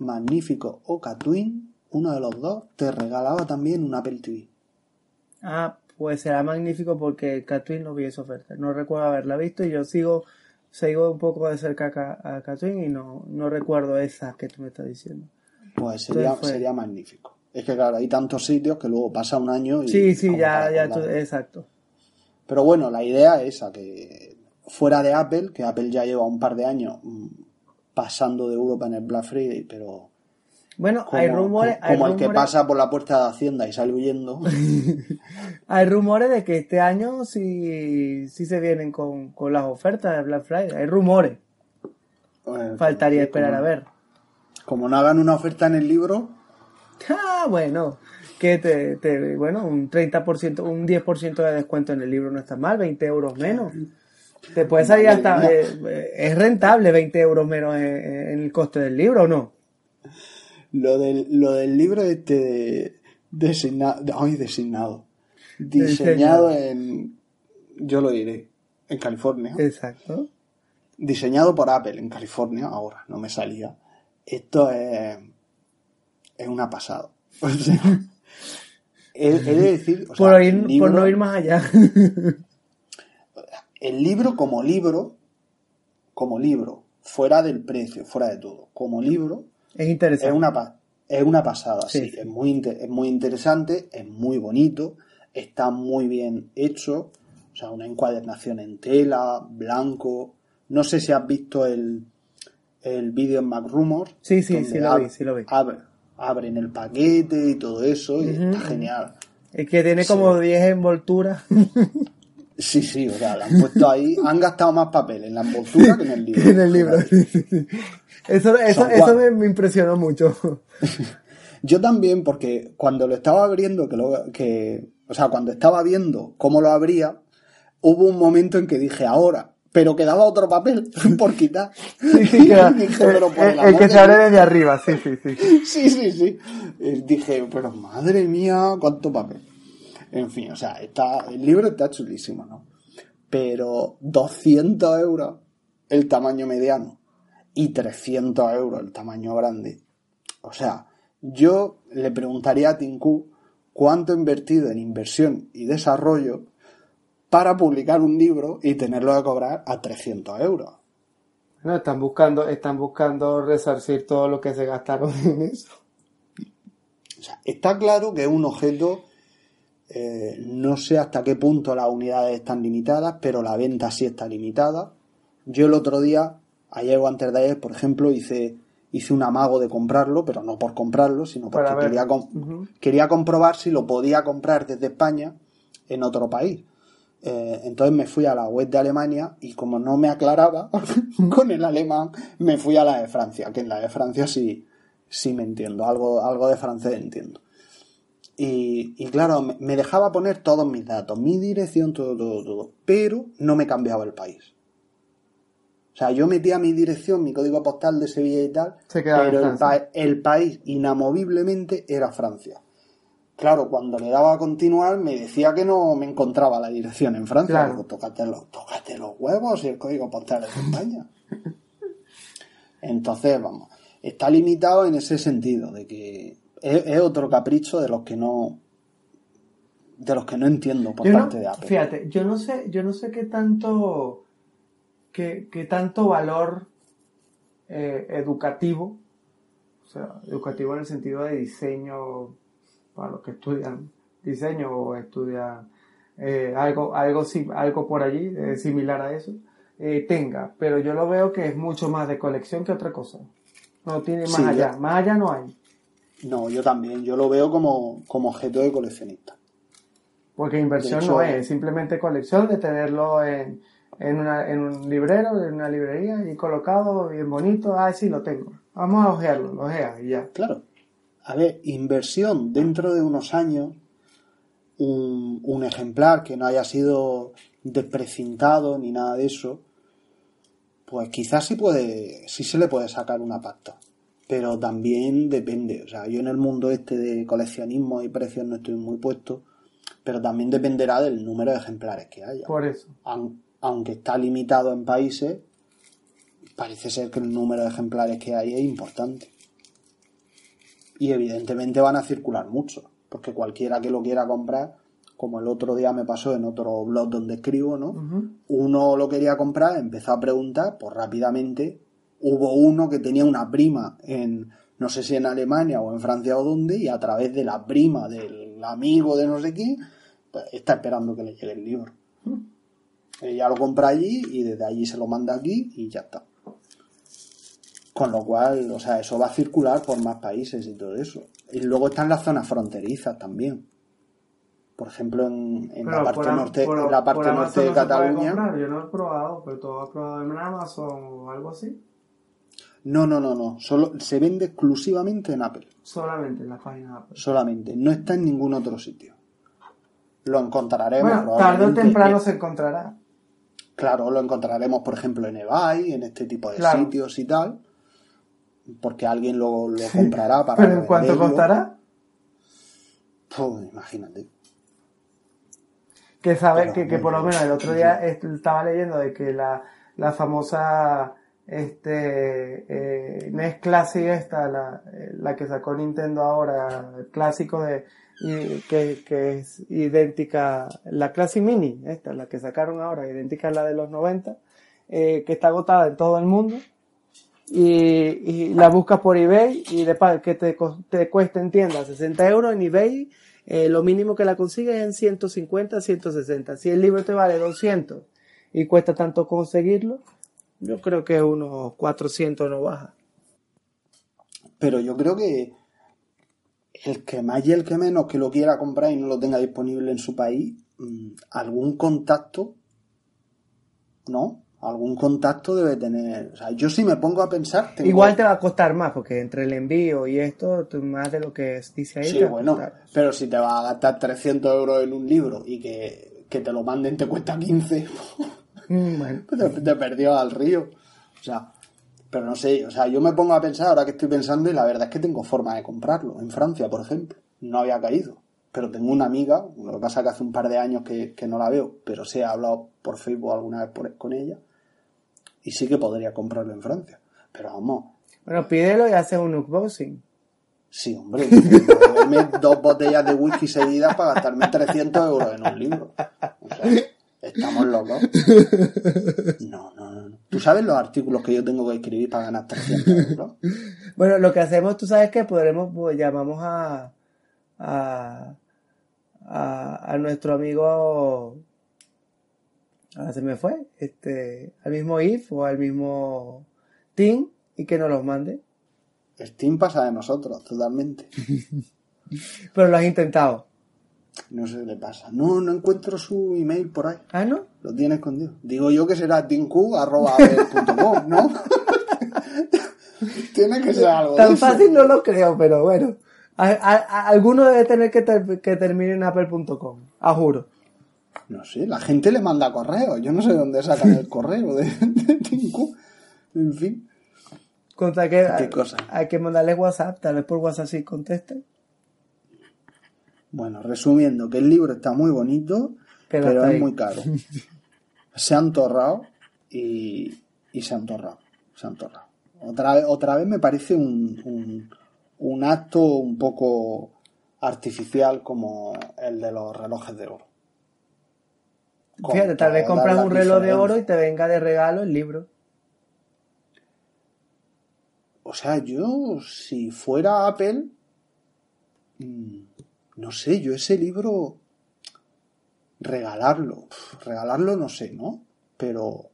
Magnífico o Catwin, uno de los dos, te regalaba también un Apple TV. Ah, pues será magnífico porque Catwin no vi esa oferta. No recuerdo haberla visto y yo sigo, sigo un poco de cerca a Ca- a Catwin y no, no recuerdo esa que tú me estás diciendo. Pues sería, Entonces sería magnífico. Es que claro, hay tantos sitios que luego pasa un año y... Sí, sí, ya, ya, tú- exacto. Pero bueno, la idea es esa, que fuera de Apple, que Apple ya lleva un par de años mm, pasando de Europa en el Black Friday, pero Bueno, como, hay rumores, como hay el que pasa por la puerta de Hacienda y sale huyendo, (laughs) hay rumores de que este año sí, sí se vienen con, con las ofertas de Black Friday. Hay rumores. Faltaría esperar a ver. Como no hagan una oferta en el libro, (laughs) Ah, bueno, que te, te- bueno, un 30%, un 10% de descuento en el libro no está mal, 20 euros menos. Te puede salir hasta, eh, eh, es rentable 20 euros menos en, en el coste del libro o no. Lo del, lo del libro este de, designa- ay, designado. Diseñado en. Yo lo diré. En California. Exacto. Diseñado por Apple en California. Ahora, no me salía. Esto es. Es una pasada. (laughs) O sea, (laughs) he, he de decir. o sea, por, ir- por no ir más allá. (laughs) El libro como libro. Como libro. Fuera del precio, fuera de todo. Como libro. es interesante. Es una, Es una pasada, sí. Es, muy es muy interesante, es muy bonito, está muy bien hecho. O sea, una encuadernación en tela, blanco. No sé si has visto el, el vídeo en MacRumor. Sí, sí, sí lo vi, sí lo vi. abren el paquete y todo eso, y está genial. Es que tiene como 10 envolturas. (laughs) Sí, sí, o sea, la han puesto ahí, (laughs) han gastado más papel en la envoltura que en el libro. (laughs) en el libro, sí, sí, sí. Eso, eso, eso me, impresionó mucho. (laughs) Yo también, porque cuando lo estaba abriendo, que, lo, que, o sea, cuando estaba viendo cómo lo abría, hubo un momento en que dije, ahora, pero quedaba otro papel por quitar. Sí, sí, queda, el, que se abre desde arriba, sí, sí, sí. Sí, sí, sí. Dije, pero madre mía, cuánto papel. En fin, o sea, está, el libro está chulísimo, ¿no? Pero 200 euros el tamaño mediano y 300 euros el tamaño grande. O sea, yo le preguntaría a Tinku cuánto he invertido en inversión y desarrollo para publicar un libro y tenerlo que cobrar a 300 euros. No, están buscando, están buscando resarcir todo lo que se gastaron en eso. O sea, está claro que es un objeto eh, no sé hasta qué punto las unidades están limitadas, pero la venta sí está limitada. Yo el otro día, ayer o antes de ayer, por ejemplo, hice, hice un amago de comprarlo, pero no por comprarlo, sino porque quería, quería comprobar si lo podía comprar desde España en otro país. Eh, entonces me fui a la web de Alemania y como no me aclaraba (laughs) con el alemán, me fui a la de Francia, que en la de Francia sí, sí me entiendo, algo, algo de francés entiendo. Y, claro, me dejaba poner todos mis datos, mi dirección, todo, todo, todo. Pero no me cambiaba el país. O sea, yo metía mi dirección, mi código postal de Sevilla y tal, pero el, el, país inamoviblemente era Francia. Claro, cuando le daba a continuar me decía que no me encontraba la dirección en Francia. Claro. tócate, los, tócate los huevos y el código postal es de España. (laughs) Entonces, vamos, está limitado en ese sentido, de que es, otro capricho de los que no de los que no entiendo por parte de Apple. Fíjate, yo no sé, yo no sé qué tanto qué, tanto valor eh, educativo, o sea, educativo en el sentido de diseño para los que estudian diseño o estudian eh, algo, algo, algo por allí eh, similar a eso, tenga, pero yo lo veo que es mucho más de colección que otra cosa. No tiene más allá, más allá no hay. No, yo también. Yo lo veo como, objeto de coleccionista. Porque inversión no es, simplemente colección de tenerlo en, en, una, en un librero, en una librería y colocado bien bonito. Ah, sí, lo tengo. Vamos a ojearlo, lo ojea y ya. Claro. A ver, inversión dentro de unos años, un, un ejemplar que no haya sido desprecintado ni nada de eso, pues quizás sí puede, sí se le puede sacar una pasta pero también depende. O sea, yo en el mundo este de coleccionismo y precios no estoy muy puesto, pero también dependerá del número de ejemplares que haya. Por eso. aunque está limitado en países, parece ser que el número de ejemplares que hay es importante. Y evidentemente van a circular mucho, porque cualquiera que lo quiera comprar, como el otro día me pasó en otro blog donde escribo, ¿no? Uno lo quería comprar, empezó a preguntar, pues rápidamente hubo uno que tenía una prima en, no sé si en Alemania o en Francia o dónde, y a través de la prima del amigo de no sé quién, pues está esperando que le llegue el libro. Ella lo compra allí y desde allí se lo manda aquí y ya está. Con lo cual, o sea, eso va a circular por más países y todo eso. Y luego están las zonas fronterizas también. Por ejemplo, en, la parte norte, en la parte norte de Cataluña. Yo no lo he probado, pero todo has probado en Amazon o algo así. No, no, no, no. Solo se vende exclusivamente en Apple. Solamente en la página de Apple. Solamente. No está en ningún otro sitio. Lo encontraremos. Bueno, tarde o temprano se encontrará. Claro, lo encontraremos, por ejemplo, en eBay, en este tipo de sitios y tal. Porque alguien lo, lo comprará para. ¿Pero en cuánto costará? Pues imagínate. Que sabe que, que, por lo menos el otro día estaba leyendo de que la, la famosa este eh, NES Classic esta, la, la, que sacó Nintendo ahora, el clásico de que, que, es idéntica, la Classic Mini, esta, la que sacaron ahora, idéntica a la de los 90, eh, que está agotada en todo el mundo. y, y la buscas por eBay y de que te, te cuesta en tienda 60 euros en eBay, eh, lo mínimo que la consigues es en 150, 160. Si el libro te vale 200 y cuesta tanto conseguirlo, yo creo que unos 400 no baja. Pero yo creo que el que más y el que menos que lo quiera comprar y no lo tenga disponible en su país, mm, algún contacto, ¿no? Algún contacto debe tener. O sea, yo si me pongo a pensar. tengo- Igual te va a costar más, porque entre el envío y esto, tú- más de lo que dice ahí. Sí, te va bueno, pero si te vas a gastar 300 euros en un libro y que, que te lo manden te cuesta 15, Mm, bueno. te, te perdió al río. O sea, pero no sé, o sea, yo me pongo a pensar, ahora que estoy pensando, y la verdad es que tengo forma de comprarlo. En Francia, por ejemplo, no había caído. Pero tengo una amiga, lo que pasa es que hace un par de años que, que no la veo, pero sí he hablado por Facebook alguna vez por- con ella, y sí que podría comprarlo en Francia. Pero vamos, Bueno, pídelo y haces un unboxing. Sí, hombre, dos botellas de whisky seguidas para gastarme 300 euros en un libro. O sea, estamos locos. (laughs) No, no, no. ¿Tú sabes los artículos que yo tengo que escribir para ganar 300 euros? Bueno, lo que hacemos, tú sabes que podremos, pues, llamamos a, a, a, a nuestro amigo, ahora se me fue, este, al mismo IF o al mismo Tim y que nos los mande. Steam pasa de nosotros, totalmente. (laughs) Pero lo has intentado. No sé qué le pasa. No, no encuentro su email por ahí. Ah, ¿no? Lo tiene escondido. Digo yo que será teamq.com, ¿no? (laughs) tiene que ser algo de Tan eso. fácil no lo creo, pero bueno. A- a- a- alguno debe tener que, ter- que termine en apple.com, a juro. No sé, la gente le manda correo. Yo no sé dónde sacan el correo de, de Tinku. En fin. Contra que Qué cosa. hay que mandarle WhatsApp, tal vez por WhatsApp sí conteste. Bueno, resumiendo, que el libro está muy bonito, Pero es ahí. muy caro. (laughs) Se han torrado y, y se han torrado. Se han torrado. Otra vez, otra vez me parece un, un, un acto un poco artificial como el de los relojes de oro. Con Fíjate, tal vez compras un reloj de oro y te venga de regalo el libro. O sea, yo, si fuera Apple, mm, no sé, yo ese libro, regalarlo, regalarlo no sé, ¿no? Pero,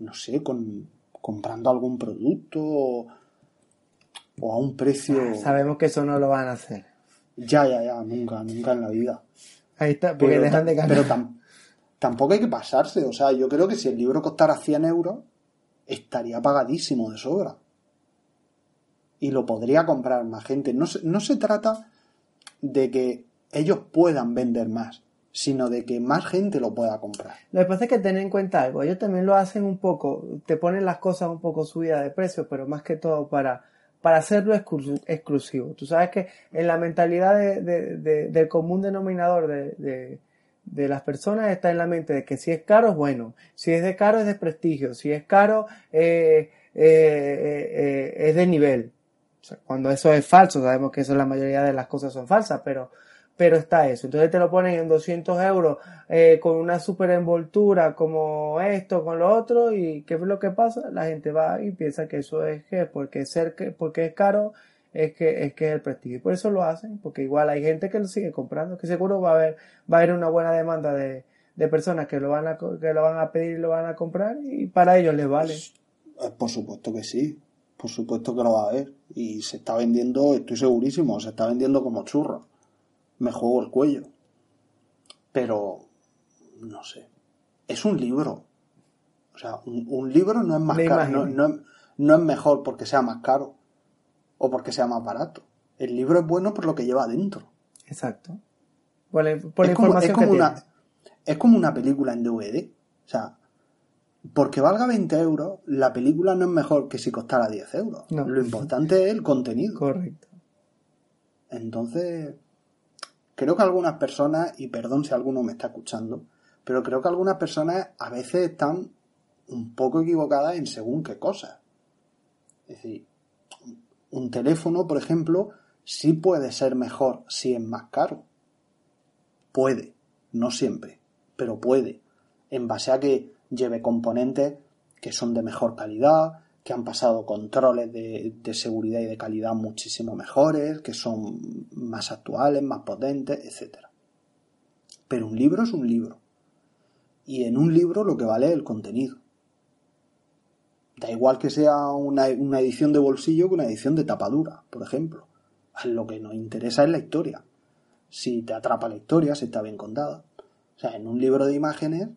no sé, con, comprando algún producto o, o a un precio... Sabemos que eso no lo van a hacer. Ya, ya, ya, nunca, nunca en la vida. Ahí está, porque Pero, dejan de ganar. pero tam- tampoco hay que pasarse, o sea, yo creo que si el libro costara 100 euros, estaría pagadísimo de sobra. Y lo podría comprar más gente. No no se trata de que ellos puedan vender más, sino de que más gente lo pueda comprar. Lo que pasa es que ten en cuenta algo, ellos también lo hacen un poco, te ponen las cosas un poco subidas de precio, pero más que todo para, para hacerlo exclu- exclusivo. Tú sabes que en la mentalidad de- de- de- del común denominador de, de- las personas está en la mente de que si es caro es bueno, si es de caro es de prestigio, si es caro eh, eh, eh, es de nivel. Sea, cuando eso es falso, sabemos que eso la mayoría de las cosas son falsas, pero, pero está eso. Entonces te lo ponen en 200 euros eh, con una super envoltura como esto, con lo otro, y ¿qué es lo que pasa? La gente va y piensa que eso es que porque ser que porque es caro es que es que es el prestigio. Y por eso lo hacen, porque igual hay gente que lo sigue comprando, que seguro va a haber va a haber una buena demanda de, de personas que lo van a que lo van a pedir y lo van a comprar y para ellos les vale. Eh, Por supuesto que sí, por supuesto que lo va a haber. Y se está vendiendo, estoy segurísimo, se está vendiendo como churro. Me juego el cuello. Pero, no sé, es un libro. O sea, un, un libro no es más Me caro, no, no es- no es mejor porque sea más caro o porque sea más barato. El libro es bueno por lo que lleva dentro. Exacto. Por la, por la es, como, es información como que una, es como una película en DVD. O sea, porque valga 20 euros, la película no es mejor que si costara 10 euros. No. Lo importante es el contenido. Correcto. Entonces, creo que algunas personas, y perdón si alguno me está escuchando, pero creo que algunas personas a veces están un poco equivocadas en según qué cosas. Es decir, un teléfono, por ejemplo, sí puede ser mejor si es más caro. Puede, no siempre, pero puede. En base a que lleve componentes que son de mejor calidad, que han pasado controles de, seguridad y de calidad muchísimo mejores, que son más actuales, más potentes, etc. Pero un libro es un libro. Y en un libro lo que vale es el contenido. Da igual que sea una, una edición de bolsillo que una edición de tapadura, por ejemplo. Lo que nos interesa es la historia. Si te atrapa la historia, si está bien contada. O sea, en un libro de imágenes,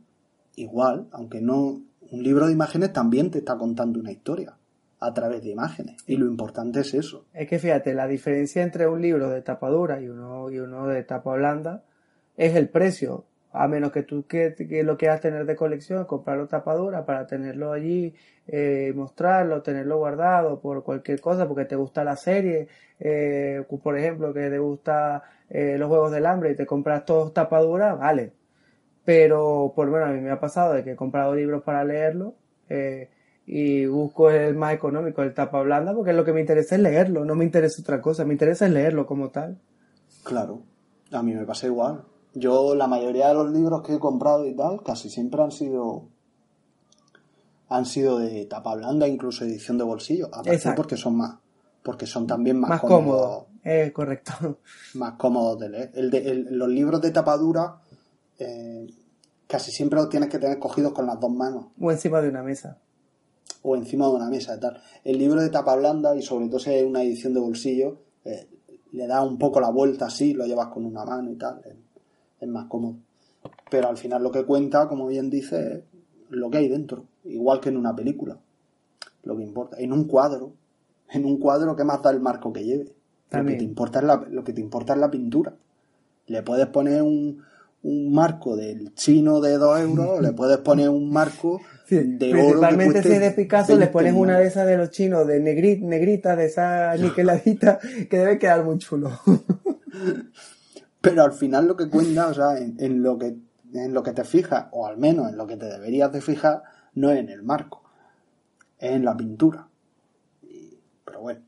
igual, aunque no. Un libro de imágenes también te está contando una historia a través de imágenes. Y lo importante es eso. Es que fíjate, la diferencia entre un libro de tapadura y uno, y uno de tapa blanda es el precio. A menos que tú que, que lo quieras tener de colección, comprarlo tapadura para tenerlo allí, eh, mostrarlo, tenerlo guardado por cualquier cosa, porque te gusta la serie, eh, por ejemplo, que te gusta eh, los juegos del hambre y te compras todos tapadura, vale. Pero por bueno, a mí me ha pasado de que he comprado libros para leerlo eh, y busco el más económico, el tapa blanda, porque lo que me interesa es leerlo, no me interesa otra cosa, me interesa es leerlo como tal. Claro, a mí me pasa igual. Yo, la mayoría de los libros que he comprado y tal, casi siempre han sido han sido de tapa blanda, incluso edición de bolsillo. Aparte porque son más, porque son también más, Más cómodos, cómodo, eh, correcto. más cómodos de leer. El de, el- los libros de tapadura eh, casi siempre los tienes que tener cogidos con las dos manos O encima de una mesa. o encima de una mesa y tal. El libro de tapa blanda y sobre todo si es una edición de bolsillo, eh, le da un poco la vuelta así, lo llevas con una mano y tal, es, es más cómodo. Pero al final lo que cuenta, como bien dice, es lo que hay dentro, igual que en una película. Lo que importa. En un cuadro, en un cuadro, ¿qué más da el marco que lleve? Lo que, te importa es la, lo que te importa es la pintura. Le puedes poner un, un marco del chino de 2 euros, (laughs) le puedes poner un marco Sí, de oro. principalmente si es de Picasso, le 20 pones una de esas de los chinos, de negri- negrita, de esa (laughs) niqueladita, que debe quedar muy chulo. (laughs) Pero al final lo que cuenta, o sea, en, en lo que en lo que te fijas, o al menos en lo que te deberías de fijar, no es en el marco, es en la pintura. Y- pero bueno,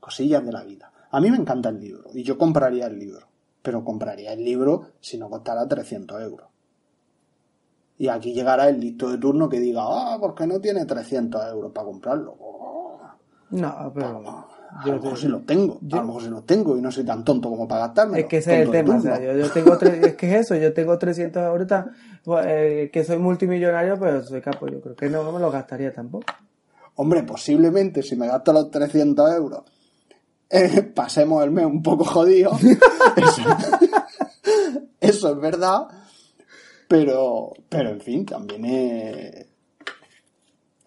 cosillas de la vida. A mí me encanta el libro, y yo compraría el libro, pero compraría el libro si no costara 300 euros. Y aquí llegará el listo de turno que diga, ah, ¿por qué no tiene 300 euros para comprarlo? Oh, No, pero a yo lo mejor si los tengo, a lo mejor si los tengo y no soy tan tonto como para gastarme. es que ese es el tema. O sea, yo, yo tengo tre- es que es eso, yo tengo 300 ahorita, eh, que soy multimillonario, pero soy capo. Yo creo que no me lo gastaría tampoco. Hombre, posiblemente si me gasto los 300 euros, eh, pasemos el mes un poco jodido. (laughs) eso, eso es verdad. Pero, pero en fin, también es-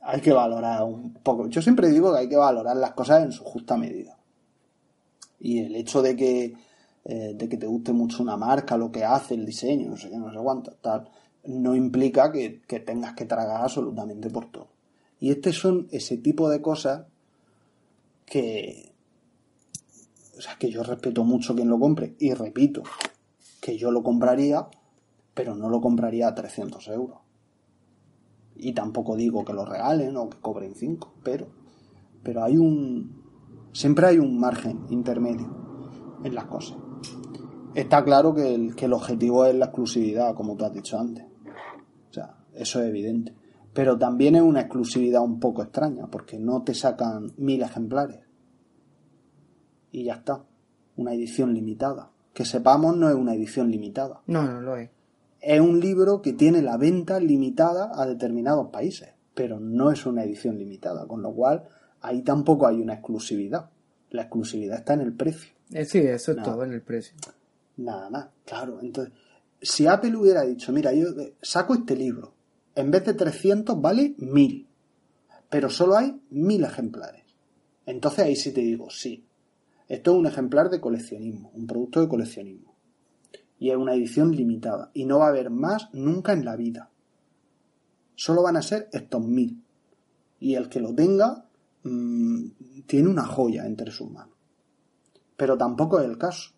hay que valorar un poco. Yo siempre digo que hay que valorar las cosas en su justa medida. Y el hecho de que, eh, de que te guste mucho una marca, lo que hace, el diseño, no sé qué, no sé cuánto, tal, no implica que, que tengas que tragar absolutamente por todo. Y este son ese tipo de cosas que, o sea, que yo respeto mucho quien lo compre. Y repito, que yo lo compraría, pero no lo compraría a 300 euros. Y tampoco digo que lo regalen o que cobren 5, pero, pero hay un, siempre hay un margen intermedio en las cosas. Está claro que el, que el objetivo es la exclusividad, como tú has dicho antes. O sea, eso es evidente. Pero también es una exclusividad un poco extraña, porque no te sacan mil ejemplares. Y ya está. Una edición limitada. Que sepamos, no es una edición limitada. No, no lo es. Es un libro que tiene la venta limitada a determinados países, pero no es una edición limitada, con lo cual ahí tampoco hay una exclusividad. La exclusividad está en el precio. Eh, sí, eso es todo en el precio. Nada más, claro. Entonces, si Apple hubiera dicho, mira, yo eh, saco este libro, en vez de 300 vale 1000, pero solo hay 1000 ejemplares. Entonces ahí sí te digo, sí. Esto es un ejemplar de coleccionismo, un producto de coleccionismo. Y es una edición limitada. Y no va a haber más nunca en la vida. Solo van a ser estos 1000. Y el que lo tenga mm, tiene una joya entre sus manos. Pero tampoco es el caso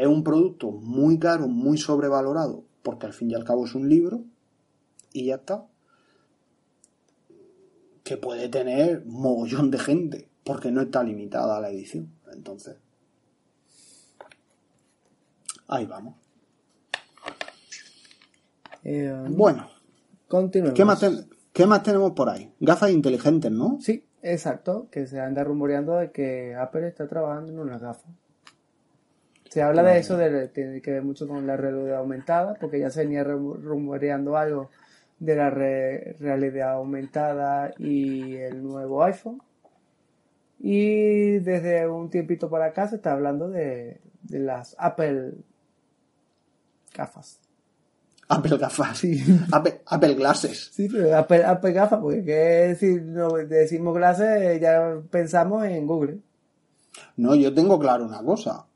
es un producto muy caro, muy sobrevalorado, porque al fin y al cabo es un libro, y ya está. Que puede tener mogollón de gente, porque no está limitada a la edición. Entonces, ahí vamos. Eh, Bueno, continuemos. ¿qué más, ten- ¿Qué más tenemos por ahí? Gafas inteligentes, ¿no? Sí, exacto, que se anda rumoreando de que Apple está trabajando en unas gafas. Se habla de eso, de, tiene que ver mucho con la realidad aumentada, porque ya se venía rumoreando algo de la realidad aumentada y el nuevo iPhone. Y desde un tiempito para acá se está hablando de, de las Apple gafas. Apple gafas. Sí. (laughs) Apple, Apple glasses. Sí, pero Apple, Apple gafas, porque ¿qué si no decimos glasses ya pensamos en Google. No, yo tengo claro una cosa.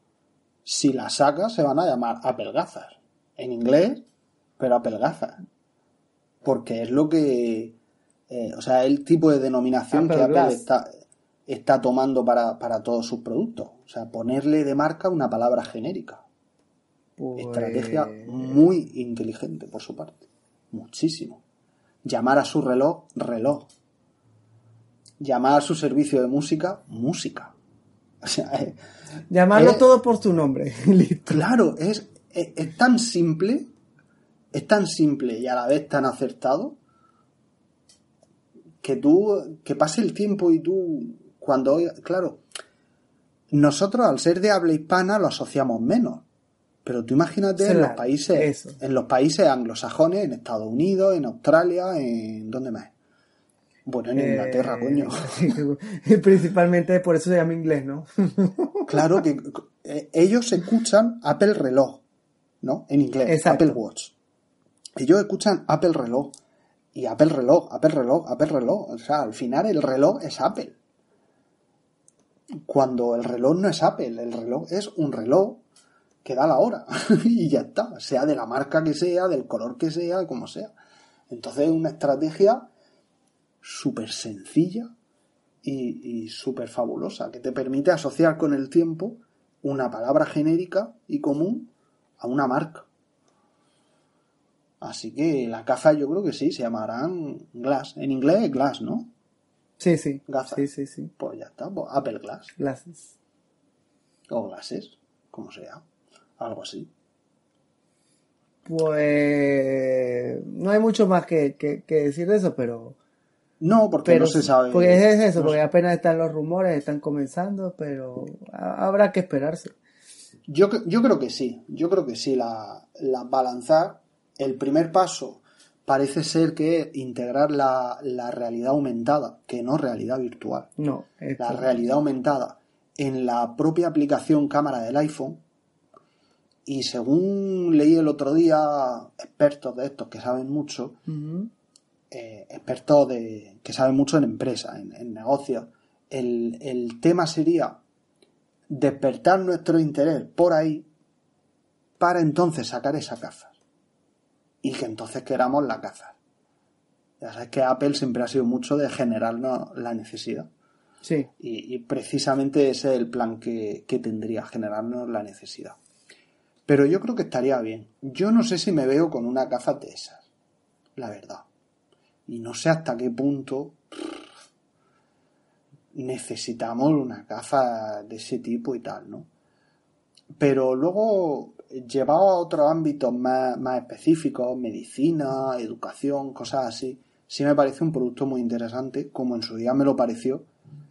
Si las sacas se van a llamar Apple gafas. En inglés, pero Apple gafas. Porque es lo que... Eh, o sea, el tipo de denominación que Apple está, está tomando para, para todos sus productos. O sea, ponerle de marca una palabra genérica. Estrategia pues, muy inteligente por su parte. Muchísimo. Llamar a su reloj, reloj. Llamar a su servicio de música, música. O sea, eh, Llamarlo todo por tu nombre. (laughs) Claro, es, es, tan simple, es tan simple y a la vez tan acertado que tú, que pase el tiempo y tú, cuando, claro, nosotros al ser de habla hispana lo asociamos menos. Pero tú imagínate en los países, en los países anglosajones, en Estados Unidos, en Australia, en ¿dónde más? Bueno, en Inglaterra, eh, coño. (laughs) (laughs) Principalmente por eso se llama inglés, ¿no? (laughs) claro que eh, ellos escuchan Apple reloj, ¿no? En inglés, Apple Watch. Ellos escuchan Apple reloj y Apple reloj, Apple reloj, Apple reloj. O sea, al final el reloj es Apple. Cuando el reloj no es Apple, el reloj es un reloj que da la hora (laughs) y ya está, sea de la marca que sea, del color que sea, como sea. Entonces es una estrategia súper sencilla y, súper fabulosa, que te permite asociar con el tiempo una palabra genérica y común a una marca. Así que la caza yo creo que sí, se llamarán Glass. En inglés Glass, ¿no? Sí, sí. Sí, sí, sí. Pues ya está, pues Apple Glass. Glasses. O Glasses, como sea algo así. Pues no hay mucho más que, decir de eso, pero... No, porque no se sabe. Porque es eso, porque apenas están los rumores, están comenzando, pero habrá que esperarse. Yo, yo creo que sí, yo creo que sí, la, la balanzar. El primer paso parece ser que integrar la, la realidad aumentada, que no realidad virtual. No. La realidad aumentada en la propia aplicación cámara del iPhone y según leí el otro día, expertos de estos que saben mucho, eh, expertos de, que saben mucho en empresas, en, negocios, el, tema sería despertar nuestro interés por ahí para entonces sacar esa caza. Y que entonces queramos la caza. Ya sabes que Apple siempre ha sido mucho de generarnos la necesidad. Sí. Y, precisamente ese es el plan que, que tendría, generarnos la necesidad. Pero yo creo que estaría bien. Yo no sé si me veo con una gafa de esas, la verdad. Y no sé hasta qué punto necesitamos una gafa de ese tipo y tal, ¿no? Pero luego, llevado a otros ámbitos más, específicos, medicina, educación, cosas así, sí me parece un producto muy interesante, como en su día me lo pareció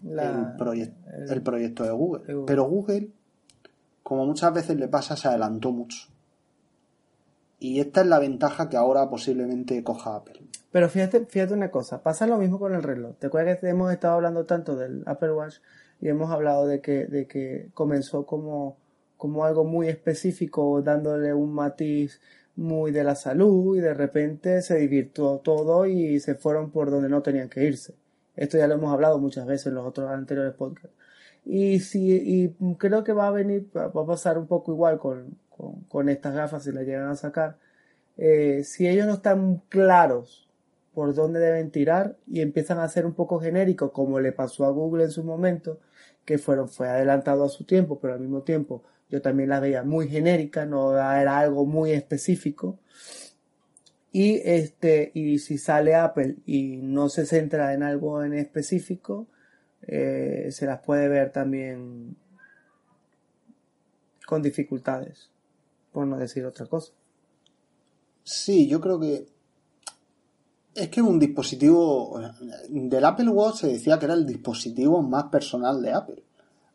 el, el, proyecto de Google. Pero Google como muchas veces le pasa, se adelantó mucho. Y esta es la ventaja que ahora posiblemente coja Apple. Pero fíjate, fíjate una cosa, pasa lo mismo con el reloj. ¿Te acuerdas que hemos estado hablando tanto del Apple Watch y hemos hablado de que, de que comenzó como, como algo muy específico, dándole un matiz muy de la salud y de repente se divirtió todo y se fueron por donde no tenían que irse. Esto ya lo hemos hablado muchas veces en los otros anteriores podcasts. Y, si, y creo que va a venir, va a pasar un poco igual con, con, estas gafas si las llegan a sacar. Eh, si ellos no están claros por dónde deben tirar y empiezan a ser un poco genéricos, como le pasó a Google en su momento, que fueron, fue adelantado a su tiempo, pero al mismo tiempo yo también la veía muy genérica, no era algo muy específico. Y este, y si sale Apple y no se centra en algo en específico, eh, se las puede ver también con dificultades, por no decir otra cosa. Sí, yo creo que Es que un dispositivo. Del Apple Watch se decía que era el dispositivo más personal de Apple.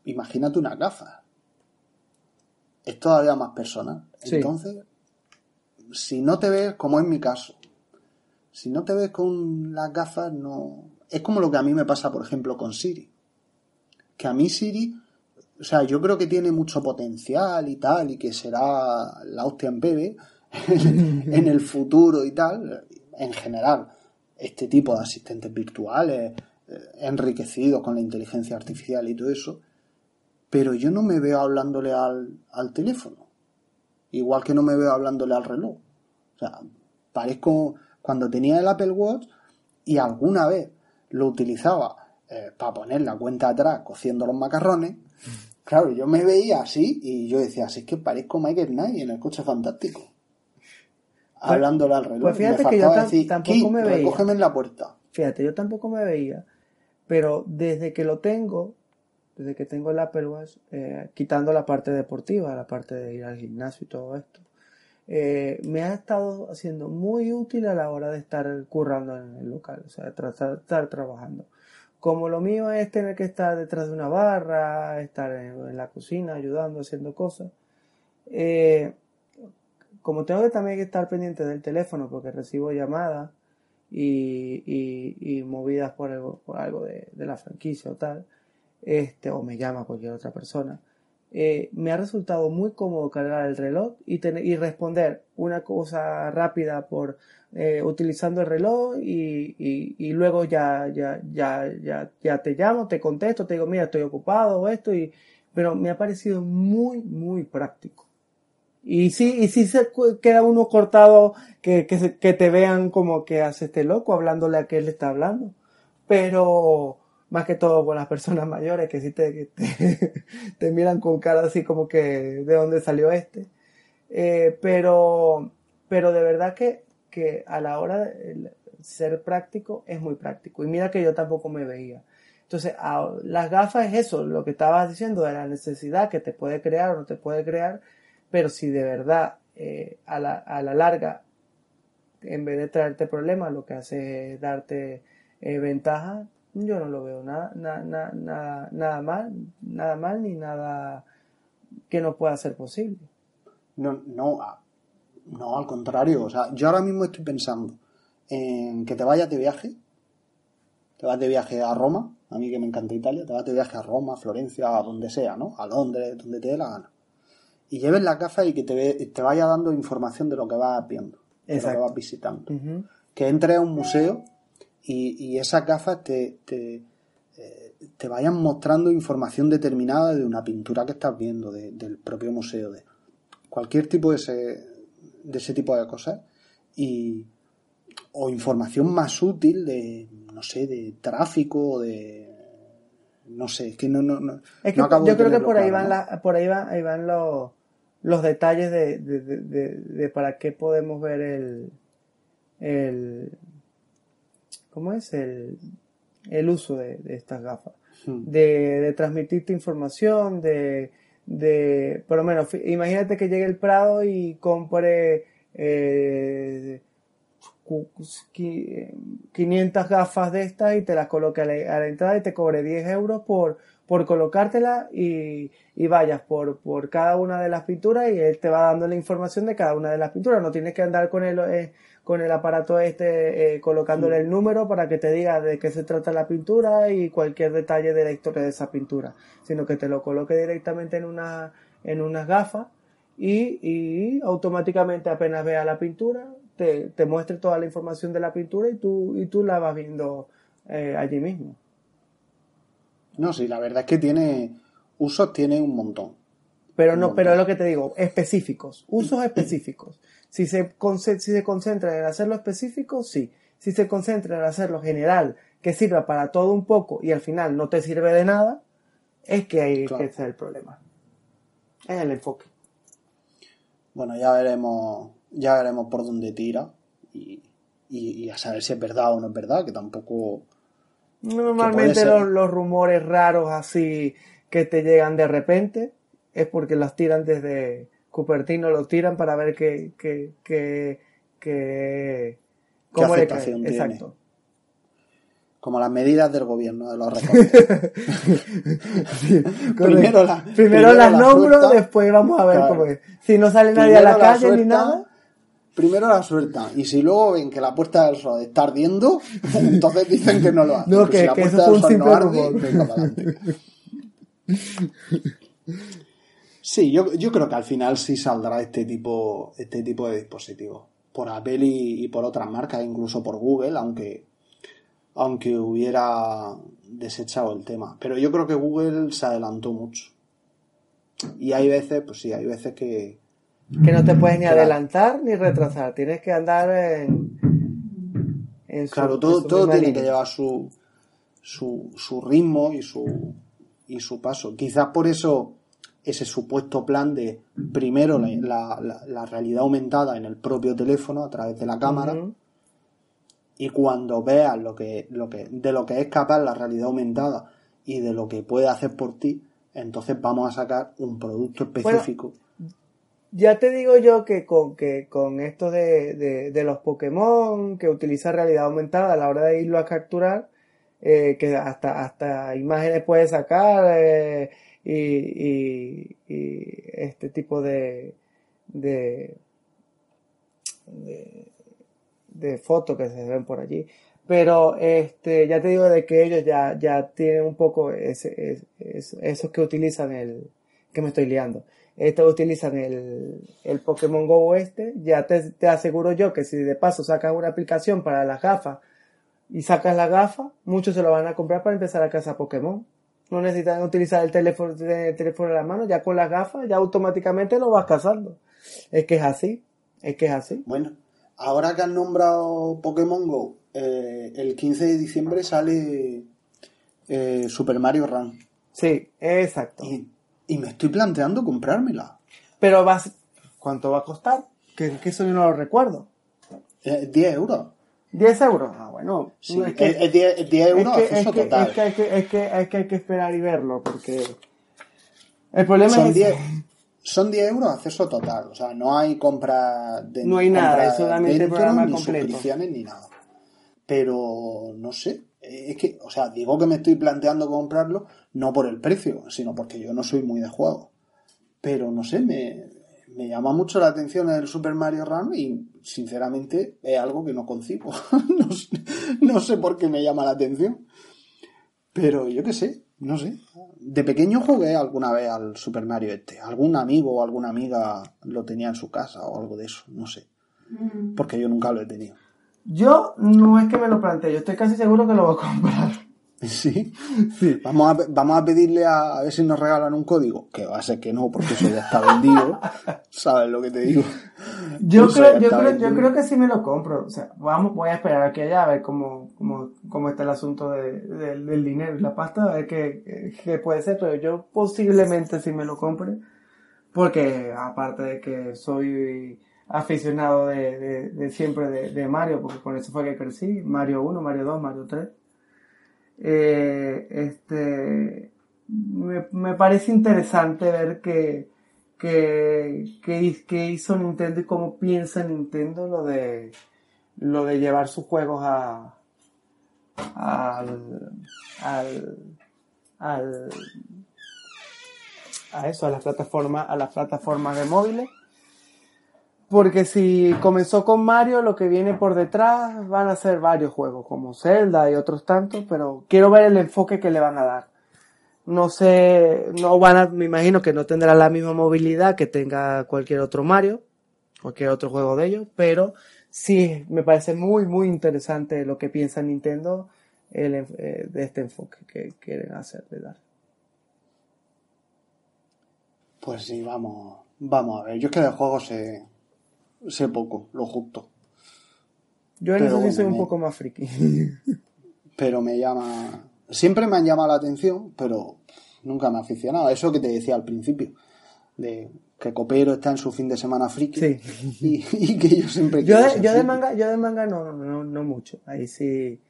Imagínate una gafa. Es todavía más personal. Sí. Entonces, si no te ves, como en mi caso, si no te ves con las gafas, no. Es como lo que a mí me pasa, por ejemplo, con Siri. Que a mí Siri, o sea, yo creo que tiene mucho potencial y tal, y que será la hostia en bebé (laughs) en el futuro y tal. En general, este tipo de asistentes virtuales, eh, enriquecidos con la inteligencia artificial y todo eso. Pero yo no me veo hablándole al, al teléfono. Igual que no me veo hablándole al reloj. O sea, parezco cuando tenía el Apple Watch y alguna vez lo utilizaba eh, para poner la cuenta atrás cociendo los macarrones. Claro, yo me veía así y yo decía, así es que parezco Michael Knight en el coche fantástico. Hablándole al reloj. pues fíjate me que yo decir, tampoco "Kid, me veía". en la puerta. Fíjate, yo tampoco me veía, pero desde que lo tengo, desde que tengo el Apple Watch, eh, quitando la parte deportiva, la parte de ir al gimnasio y todo esto, eh, me ha estado haciendo muy útil a la hora de estar currando en el local, o sea, tratar estar trabajando. Como lo mío es tener que estar detrás de una barra, estar en, la cocina ayudando, haciendo cosas, eh, como tengo que también estar pendiente del teléfono porque recibo llamadas y, movidas por algo, de la franquicia o tal, este, o me llama cualquier otra persona, eh, me ha resultado muy cómodo cargar el reloj y, tener, y responder una cosa rápida por eh, utilizando el reloj y, y- y luego ya, ya, ya, ya, ya te llamo, te contesto, te digo, mira, estoy ocupado o esto, y, pero me ha parecido muy, muy práctico. Y sí, y sí se queda uno cortado que, que, que te vean como que hace este loco hablándole a que él está hablando. Pero más que todo con las personas (laughs) mayores que sí te, que te, miran con cara así como que de dónde salió este. Eh, pero, pero de verdad que, que a la hora de ser práctico es muy práctico. Y mira que yo tampoco me veía. Entonces, las gafas es eso, lo que estabas diciendo de la necesidad que te puede crear o no te puede crear, pero si de verdad eh, a, la, a la larga, en vez de traerte problemas, lo que hace es darte eh, ventaja, yo no lo veo nada, nada, nada, nada, nada mal, nada mal ni nada que no pueda ser posible. No, no, no, al contrario. O sea, yo ahora mismo estoy pensando en que te vayas de viaje. Te vas de viaje a Roma, a mí que me encanta Italia, te vas de viaje a Roma, a Florencia, a donde sea, ¿no? A Londres, donde te dé la gana. Y lleves la gafas y que te, ve- te vaya dando información de lo que vas viendo, de lo que vas visitando. Que entres a un museo y, y esas gafas te, te, eh, te vayan mostrando información determinada de una pintura que estás viendo, de- del propio museo, de cualquier tipo de ese, de ese tipo de cosas. Y, o información más útil de, no sé, de tráfico, o de... No sé, es que no, no, no, Es que no acabo yo creo que por ahí claro, van la- por ahí van, ahí van los, los detalles de, de, de, de- de para qué podemos ver el, el ¿cómo es? el, el uso de, de estas gafas. Hmm. De, de transmitirte información, de, de por lo menos, imagínate que llegue el Prado y compre eh, cu- qui- eh, 500 gafas de estas y te las coloque a la, a la entrada y te cobre 10 euros por, por colocártela y, y vayas por, por cada una de las pinturas y él te va dando la información de cada una de las pinturas. No tienes que andar con el, eh, con el aparato este eh, colocándole el número para que te diga de qué se trata la pintura y cualquier detalle de la historia de esa pintura, sino que te lo coloque directamente en, una, en unas gafas y, y automáticamente apenas vea la pintura te, te muestre toda la información de la pintura y tú, y tú la vas viendo eh, allí mismo. No, sí, la verdad es que tiene usos, tiene un montón. Pero no, pero es lo que te digo, específicos, usos (clears throat) específicos. Si se, si se concentran en hacerlo específico, sí. Si se concentran en hacerlo general, que sirva para todo un poco y al final no te sirve de nada, es que hay Claro. ser el problema. Es el enfoque. Bueno, ya veremos, ya veremos por dónde tira y, y, y a saber si es verdad o no es verdad, que tampoco... Normalmente los, los rumores raros así que te llegan de repente es porque los tiran desde Cupertino, los tiran para ver qué, qué, qué, qué, ¿Qué ¿Cómo le aceptación cae? tiene? Exacto. Como las medidas del gobierno de los recortes. (laughs) (laughs) primero la- Primero, primero las la nombro, suelta. después vamos a ver Claro. cómo es. Si no sale nadie a la calle ni suelta, nada, Primero la suelta. Y si luego ven que la puerta del sol está ardiendo, (laughs) entonces dicen que no lo hacen. No, que- si que eso puerta fue del un sol simple no arde, venga. Sí, yo, yo creo que al final sí saldrá este tipo, este tipo de dispositivos. Por Apple y, y por otras marcas, incluso por Google, aunque, aunque hubiera desechado el tema. Pero yo creo que Google se adelantó mucho. Y hay veces, pues sí, hay veces que, que no te puedes ni Claro. adelantar ni retrasar. Tienes que andar en. en su- Claro, en todo, su todo tiene línea. que llevar su, su, su ritmo y su, y su paso. Quizás por eso ese supuesto plan de primero la, la- realidad aumentada en el propio teléfono a través de la cámara y cuando veas lo que, lo que, de lo que es capaz la realidad aumentada y de lo que puede hacer por ti, entonces vamos a sacar un producto específico. Ya te digo yo que con, que con esto de, de, de los Pokémon que utiliza realidad aumentada a la hora de irlo a capturar, eh, que hasta, hasta imágenes puede sacar eh, y, este tipo de, de, de, fotos que se ven por allí. Pero este, ya te digo de que ellos ya, ya tienen un poco ese, es- es- esos que utilizan el, que me estoy liando. Estos utilizan el, el Pokémon Go este. Ya te, te aseguro yo que si de paso sacas una aplicación para las gafas y sacas la gafa, muchos se lo van a comprar para empezar a cazar Pokémon. No necesitan utilizar el teléfono, el teléfono en la mano, ya con las gafas ya automáticamente lo vas cazando. Es que es así, es que es así. Bueno, ahora que han nombrado Pokémon Go, eh, el 15 de diciembre sale eh, Super Mario Run. Sí, exacto. Y, y me estoy planteando comprármela. Pero vas, ¿cuánto va a costar? Que, que eso yo no lo recuerdo. Eh, 10 euros. 10 euros. Ah, bueno. Sí, es que, es, es 10, es 10 es euros que- es que- total. es que hay que, es que hay que esperar y verlo porque el problema son, es 10, son 10 euros acceso total. O sea, no hay compra de No hay nada, es solamente el programa ni completo. suscripciones ni nada. Pero no sé. Es que, o sea, digo que me estoy planteando comprarlo no por el precio, sino porque yo no soy muy de juego. Pero no sé, me, me llama mucho la atención el Super Mario Run y sinceramente es algo que no concibo. (laughs) no, sé, no sé por qué me llama la atención. Pero yo qué sé, no sé. De pequeño jugué alguna vez al Super Mario este. Algún amigo o alguna amiga lo tenía en su casa o algo de eso, no sé. Porque yo nunca lo he tenido. yo no es que me lo plantee, yo estoy casi seguro que lo voy a comprar. (laughs) Sí. Vamos a, vamos a pedirle a, a ver si nos regalan un código. Que va a ser que no, porque eso ya está vendido. (laughs) ¿Sabes lo que te digo? Yo Eso creo, yo creo, yo creo que sí me lo compro. O sea, vamos, voy a esperar aquí allá a ver cómo, cómo, cómo está el asunto de- de- del dinero y la pasta, a ver qué, qué puede ser, pero yo posiblemente sí me lo compre. Porque aparte de que soy aficionado de, de- siempre de, de Mario, porque con eso fue que crecí, Mario 1, Mario 2, Mario 3. Eh, este, me, me parece interesante ver que, que, que, hi- que hizo Nintendo y cómo piensa Nintendo lo de, lo de llevar sus juegos a, al, al, a eso, a las plataformas, a las plataformas de móviles. Porque si comenzó con Mario, lo que viene por detrás van a ser varios juegos, como Zelda y otros tantos, pero quiero ver el enfoque que le van a dar. No sé, no van a, me imagino que no tendrá la misma movilidad que tenga cualquier otro Mario, cualquier otro juego de ellos, pero sí, me parece muy, muy interesante lo que piensa Nintendo el, eh, de este enfoque que quieren hacer de dar. Pues sí, vamos, vamos a ver. Yo es que de juegos sé, sé poco, lo justo. Yo en eso sí soy un me- poco más friki. (laughs) Pero me llama. Siempre me han llamado la atención, pero nunca me ha aficionado. Eso que te decía al principio. De que Copero está en su fin de semana friki. Sí. Y, y que yo siempre (laughs) Yo de, yo de manga, yo de manga no, no, no, no mucho. Ahí sí,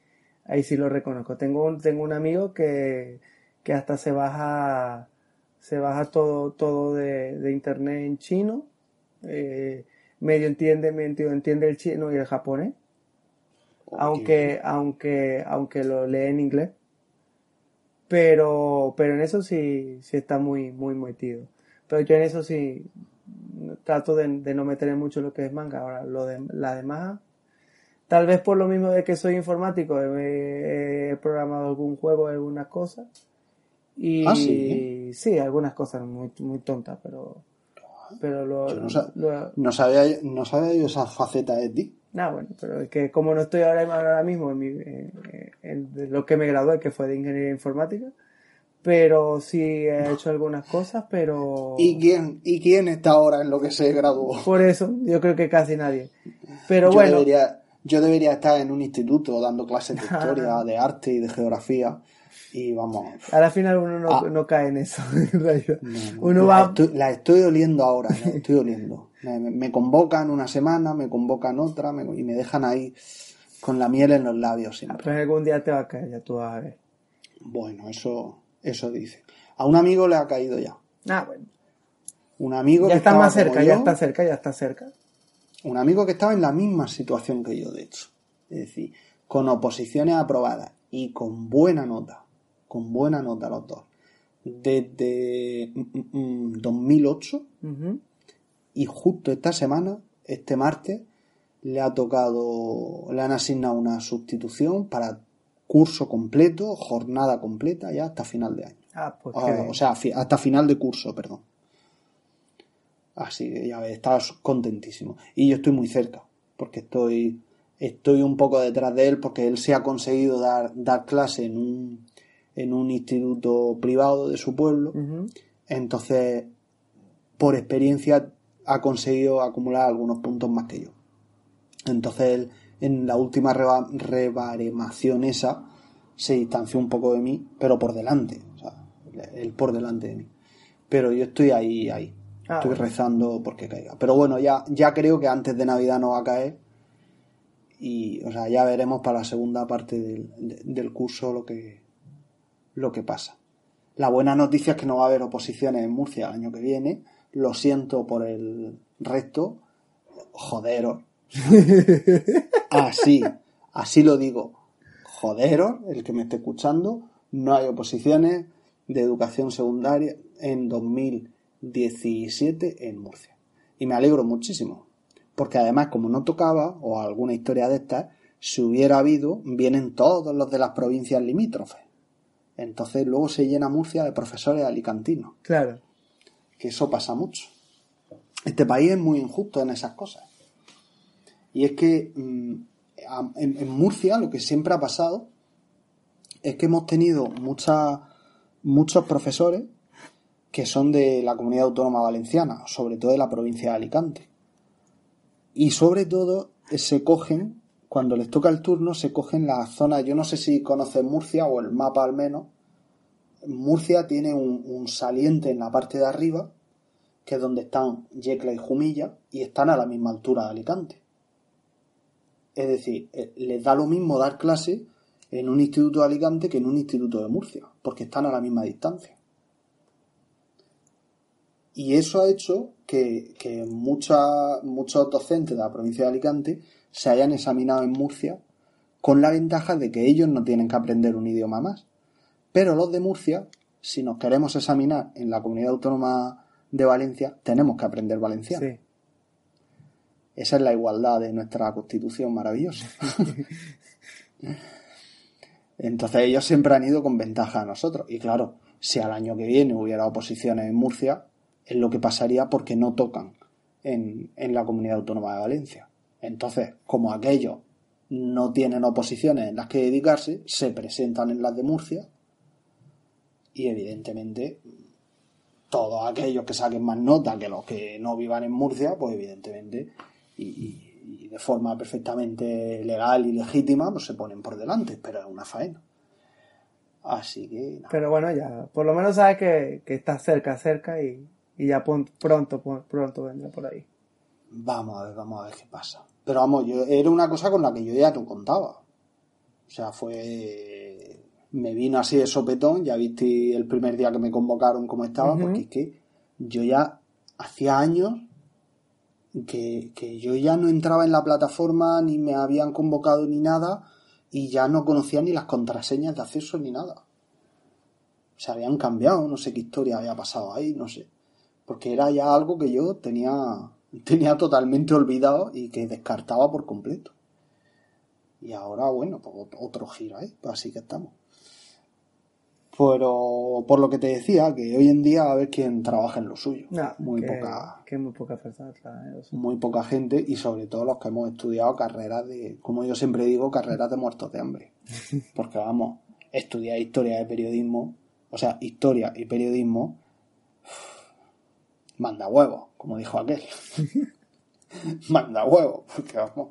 ahí sí lo reconozco. Tengo un, tengo un amigo que, que hasta se baja, se baja todo, todo de, de internet en chino. Eh, medio entiende, medio entiende el chino y el japonés. aunque, aunque, aunque lo lee en inglés. Pero, pero en eso sí, sí está muy, muy metido. Pero yo en eso sí trato de, no meter mucho lo que es manga. Ahora, lo de la demás, tal vez por lo mismo de que soy informático, he, programado algún juego, algunas cosas. Y ¿Ah, sí? sí, algunas cosas muy, muy tontas, pero, pero lo, Yo no, sabía, no sabía yo esa faceta de ti. Ah, bueno, pero es que como no estoy ahora, ahora mismo en, mi, en, lo que me gradué, que fue de ingeniería informática, pero sí he hecho algunas cosas, pero... ¿Y quién, ¿Y quién está ahora en lo que se graduó? Por eso, yo creo que casi nadie. Pero yo bueno... Debería, yo debería estar en un instituto dando clases de (laughs) historia, de arte y de geografía. Y vamos. A la final uno no, ah. no cae en eso. (laughs) uno la, va... estoy, la estoy oliendo ahora, la estoy oliendo. Me, convocan una semana, me convocan otra y me dejan ahí con la miel en los labios siempre. Pues algún día te va a caer, ya tú vas a ver. Bueno, eso, eso dice. A un amigo le ha caído ya. Ah, bueno. Un amigo ya está más cerca, ya está cerca, ya está cerca. Un amigo que estaba en la misma situación que yo, de hecho. Es decir, con oposiciones aprobadas y con buena nota con buena nota los dos. Desde 2008 mm, mm, mm, y justo esta semana, este martes, le ha tocado, le han asignado una sustitución para curso completo, jornada completa, ya hasta final de año. Ah, pues ah, o sea, hasta final de curso, perdón. Así que ya ves, estaba contentísimo. Y yo estoy muy cerca, porque estoy, estoy un poco detrás de él, porque él se ha conseguido dar, dar clase en un, en un instituto privado de su pueblo. Entonces, por experiencia, ha conseguido acumular algunos puntos más que yo. Entonces, él, en la última rebaremación esa, se distanció un poco de mí, pero por delante. O sea, él por delante de mí. Pero yo estoy ahí, ahí. Ah, estoy rezando porque caiga. Pero bueno, ya, ya creo que antes de Navidad no va a caer. Y, o sea, ya veremos para la segunda parte del, del curso lo que, lo que pasa. La buena noticia es que no va a haber oposiciones en Murcia el año que viene. Lo siento por el resto. Joderos. (laughs) así, así lo digo. Joderos, el que me esté escuchando. No hay oposiciones de educación secundaria en 2017 en Murcia. Y me alegro muchísimo. Porque además, como no tocaba, o alguna historia de estas, si hubiera habido, vienen todos los de las provincias limítrofes. Entonces luego se llena Murcia de profesores alicantinos. Claro. Que eso pasa mucho. Este país es muy injusto en esas cosas. Y es que mm, en, Murcia lo que siempre ha pasado es que hemos tenido muchos profesores que son de la comunidad autónoma valenciana, sobre todo de la provincia de Alicante. Y sobre todo eh, se cogen cuando les toca el turno se cogen las zonas, yo no sé si conocen Murcia o el mapa al menos, Murcia tiene un, saliente en la parte de arriba, que es donde están Yecla y Jumilla, y están a la misma altura de Alicante. Es decir, eh, les da lo mismo dar clase en un instituto de Alicante que en un instituto de Murcia, porque están a la misma distancia. Y eso ha hecho que, que muchos docentes de la provincia de Alicante se hayan examinado en Murcia con la ventaja de que ellos no tienen que aprender un idioma más. Pero los de Murcia, si nos queremos examinar en la comunidad autónoma de Valencia, tenemos que aprender valenciano. Esa es la igualdad de nuestra constitución maravillosa. (laughs) Entonces ellos siempre han ido con ventaja a nosotros. Y claro, si al año que viene hubiera oposiciones en Murcia, es lo que pasaría porque no tocan en, en la comunidad autónoma de Valencia. Entonces, como aquellos no tienen oposiciones en las que dedicarse, se presentan en las de Murcia y evidentemente todos aquellos que saquen más nota que los que no vivan en Murcia, pues evidentemente y, de forma perfectamente legal y legítima, pues se ponen por delante, pero es una faena. Así que... Pero bueno, ya, por lo menos sabes que, que está cerca, cerca y, y ya pronto, pronto vendrá por ahí. Vamos a ver, vamos a ver qué pasa. Pero vamos, yo, era una cosa con la que yo ya te contaba. O sea, fue. Me vino así de sopetón, ya viste el primer día que me convocaron cómo estaba, porque es que yo ya hacía años que, que yo ya no entraba en la plataforma, ni me habían convocado ni nada, y ya no conocía ni las contraseñas de acceso ni nada. Se habían cambiado, no sé qué historia había pasado ahí, no sé. Porque era ya algo que yo tenía, tenía totalmente olvidado y que descartaba por completo. Y ahora, bueno, pues otro giro ahí, pues así que estamos. Pero por lo que te decía, que hoy en día a ver quién trabaja en lo suyo. muy que, poca. Que muy poca personas Muy poca gente y sobre todo los que hemos estudiado carreras de, como yo siempre digo, carreras de muertos de hambre. (laughs) Porque vamos, estudiar historia de periodismo, o sea, historia y periodismo, manda huevo, como dijo aquel. (laughs) manda huevo, porque vamos,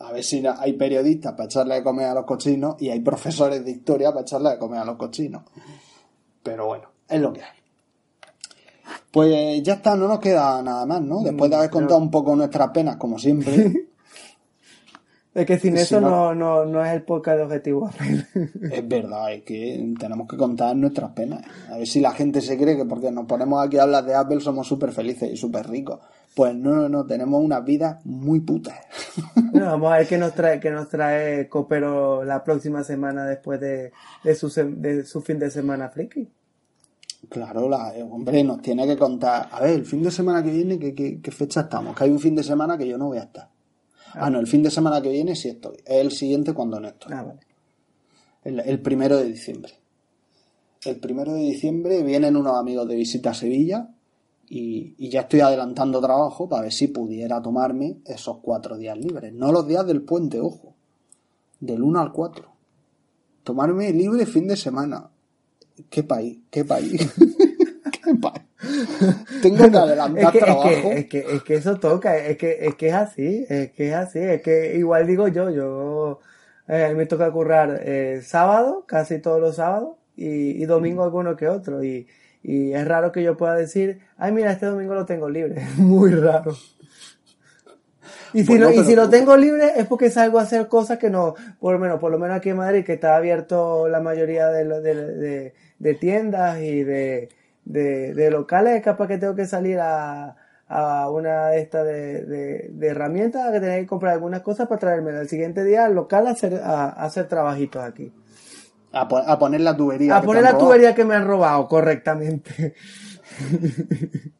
a ver si hay periodistas para echarle de comer a los cochinos y hay profesores de historia para echarle de comer a los cochinos. Pero bueno, es lo que hay. Pues ya está, no nos queda nada más, ¿no? Después de haber contado un poco nuestras penas, como siempre. (laughs) es que sin eso no, no, no, es el podcast de Objetivo Es verdad, es que tenemos que contar nuestras penas. A ver si la gente se cree que porque nos ponemos aquí a hablar de Apple somos súper felices y súper ricos. Pues no, no, no, tenemos una vida muy puta. vamos a ver qué nos trae, qué nos trae Copero la próxima semana después de, de, su, de su fin de semana friki. Claro, la, eh, hombre, nos tiene que contar. A ver, el fin de semana que viene, ¿qué, qué, fecha estamos? Que hay un fin de semana que yo no voy a estar. Ah, no, el fin de semana que viene sí estoy. Es el siguiente cuando no estoy. Ah, vale. El, el primero de diciembre. El primero de diciembre vienen unos amigos de visita a Sevilla y, ya estoy adelantando trabajo para ver si pudiera tomarme esos cuatro días libres. No los días del puente, ojo. Del 1 al 4. Tomarme libre fin de semana. ¿Qué país? ¿Qué país? (laughs) ¿Qué país? Tengo que adelantar trabajo. Es que, es que, eso toca, es que, es que es así, es que es así, es que igual digo yo, yo eh, me toca currar eh, sábado, casi todos los sábados, y, y domingo alguno que otro. Y, y es raro que yo pueda decir, ay, mira, este domingo lo tengo libre. (laughs) Muy raro. Y si, lo, y si lo tengo libre es porque salgo a hacer cosas que no, por lo menos, por lo menos aquí en Madrid, que está abierto la mayoría de, de, de, tiendas y de, de, locales, capaz que tengo que salir a, a una de estas de, herramientas, que tener que comprar algunas cosas para traerme el siguiente día al local a hacer, a hacer trabajitos aquí. A, poner la tubería. A poner la tubería que me han robado, correctamente.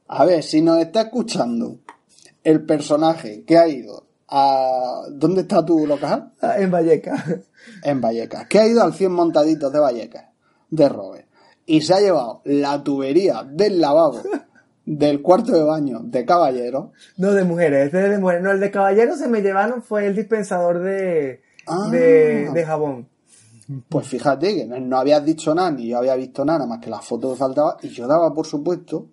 a ver, si nos está escuchando el personaje que ha ido a... ¿Dónde está tu local? Ah, en Vallecas. En Vallecas. Que ha ido al 100 montaditos de Vallecas, de Robert. Y se ha llevado la tubería del lavabo del cuarto de baño de caballero. No, de mujeres, este es de mujeres. No, el de caballero se me llevaron fue el dispensador de, de, ah. de jabón. Pues fíjate que no habías dicho nada, ni yo había visto nada, más que la foto que faltaba, y yo daba por supuesto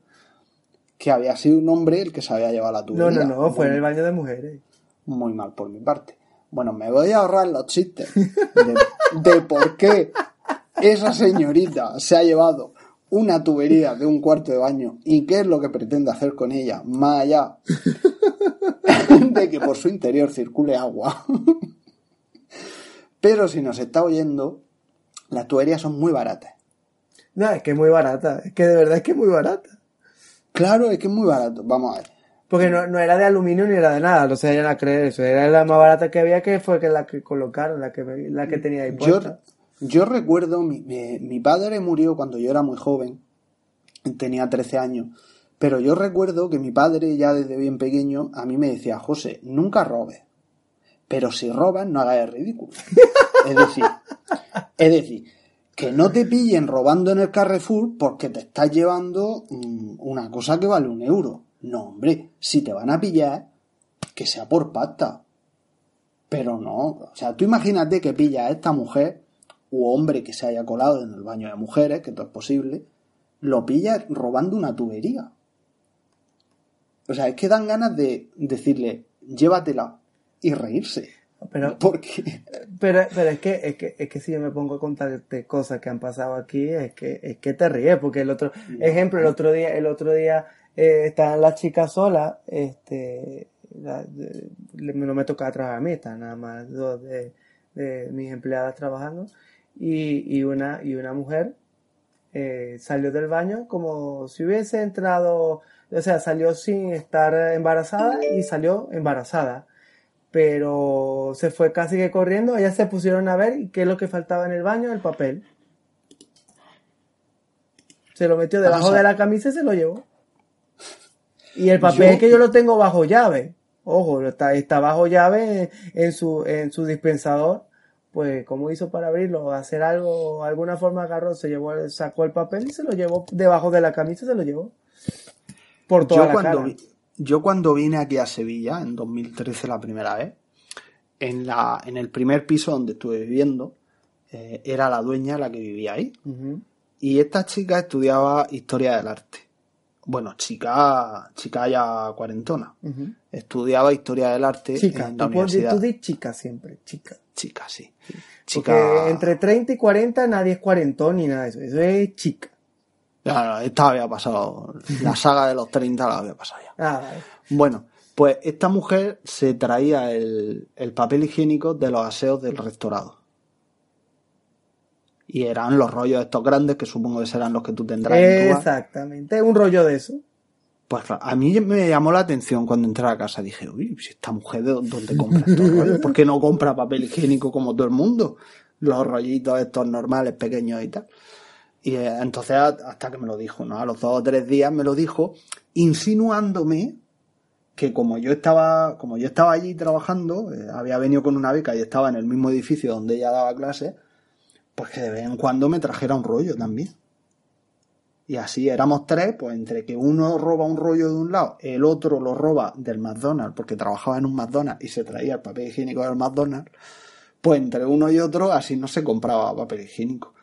que había sido un hombre el que se había llevado la tubería. No, no, no, fue en el baño de mujeres. Muy mal por mi parte. Bueno, me voy a ahorrar los chistes de, por qué esa señorita se ha llevado una tubería de un cuarto de baño y qué es lo que pretende hacer con ella, más allá (laughs) de que por su interior circule agua. (laughs) Pero si nos está oyendo, las tuberías son muy baratas. No, es que es muy barata. Es que de verdad es que es muy barata. Claro, es que es muy barato. Vamos a ver. Porque no, era de aluminio ni era de nada, no se vayan a creer eso. Era la más barata que había que fue que la que colocaron, la que, la que tenía ahí puesta. Yo, yo recuerdo, mi, mi, padre murió cuando yo era muy joven, tenía 13 años, pero yo recuerdo que mi padre ya desde bien pequeño a mí me decía, José, nunca robes. Pero si robas, no hagas el ridículo. Es decir, es decir, que no te pillen robando en el Carrefour porque te estás llevando mm, una cosa que vale un euro. No, hombre, si te van a pillar, que sea por pasta. Pero no, o sea, tú imagínate que pilla a esta mujer u hombre que se haya colado en el baño de mujeres, que todo es posible, lo pilla robando una tubería. O sea, es que dan ganas de decirle, llévatela, y reírse. Pero, (laughs) ¿Por qué? Pero, pero es, que, es, que, es que si yo me pongo a contarte cosas que han pasado aquí, es que, es que te ríes, porque el otro, ejemplo, el otro día, el otro día eh, estaban las chicas solas, este, no me toca trabajar a mí, están nada más dos de, de mis empleadas trabajando, y, y, una, y una mujer eh, salió del baño como si hubiese entrado o sea, salió sin estar embarazada y salió embarazada. Pero se fue casi que corriendo, ellas se pusieron a ver y qué es lo que faltaba en el baño, el papel. Se lo metió debajo de la camisa y se lo llevó. Y el papel que yo lo tengo bajo llave. Ojo, está, está bajo llave en su, en su dispensador. Pues, ¿cómo hizo para abrirlo? Hacer algo, alguna forma agarró, se llevó, sacó el papel y se lo llevó debajo de la camisa, se lo llevó. Por toda yo la cuando, cara. vi- Yo cuando vine aquí a Sevilla, en 2013 la primera vez, en, la, en el primer piso donde estuve viviendo, eh, era la dueña la que vivía ahí. Y esta chica estudiaba historia del arte. Bueno, chica, chica ya cuarentona. Estudiaba historia del arte Chica, en la tú, universidad. tú di chica siempre, chica. Chica, sí. Porque Chica. entre 30 y 40 nadie es cuarentón ni nada de eso. Eso es chica. Ya, esta había pasado. La saga de los 30 la había pasado ya. Ah, vale. Bueno, pues esta mujer se traía el, el papel higiénico de los aseos del restaurado. Y eran los rollos estos grandes, que supongo que serán los que tú tendrás en tu. Exactamente, un rollo de eso. Pues a mí me llamó la atención cuando entré a casa. Dije, uy, si esta mujer de dónde compra estos (laughs) rollos, ¿por qué no compra papel higiénico como todo el mundo? Los rollitos estos normales, pequeños y tal. Y eh, entonces hasta que me lo dijo, ¿no? A los dos o tres días me lo dijo, insinuándome que como yo estaba, como yo estaba allí trabajando, eh, había venido con una beca y estaba en el mismo edificio donde ella daba clases, pues que de vez en cuando me trajera un rollo también. Y así éramos tres, pues entre que uno roba un rollo de un lado, el otro lo roba del McDonald's, porque trabajaba en un McDonald's y se traía el papel higiénico del McDonald's, pues entre uno y otro así no se compraba papel higiénico.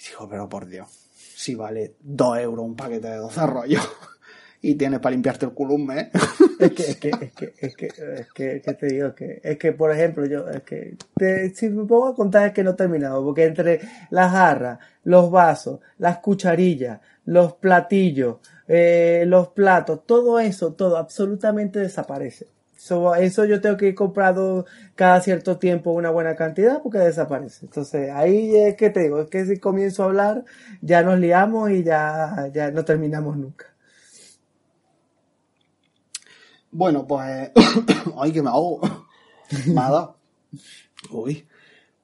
Y digo, pero por Dios, si vale dos euros un paquete de 12 rollos (laughs) y tienes para limpiarte el culo un mes, Es que, es que, es que, es que, es que, ¿qué te digo? Que, es que, por ejemplo, yo, es que, te- si me pongo a contar es que no he terminado, porque entre las jarras, los vasos, las cucharillas, los platillos, eh, los platos, todo eso, todo absolutamente desaparece. Eso, eso yo tengo que ir comprando cada cierto tiempo una buena cantidad porque desaparece. Entonces, ahí es que te digo, es que si comienzo a hablar, ya nos liamos y ya, ya no terminamos nunca. Bueno, pues. (coughs) Ay, que (coughs) me ha dado. Uy.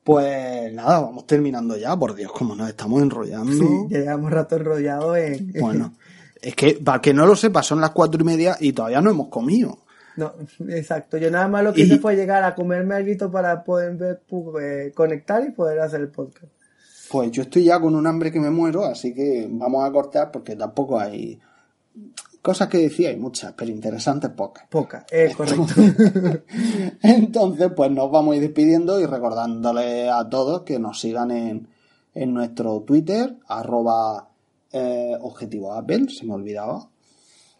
Pues nada, vamos terminando ya. Por Dios, como nos estamos enrollando. Sí, ya llevamos rato enrollados en... (laughs) Bueno, es que para que no lo sepa, son las cuatro y media y todavía no hemos comido. No, exacto. Yo nada más lo que Y- hice fue llegar a comerme algo para poder ver, pu- eh, conectar y poder hacer el podcast. Pues yo estoy ya con un hambre que me muero, así que vamos a cortar porque tampoco hay cosas que decía, hay muchas, pero interesantes pocas. Poca, es correcto. (laughs) Entonces, pues nos vamos a ir despidiendo y recordándole a todos que nos sigan en, en nuestro Twitter, arroba eh, objetivo Apple, se me olvidaba.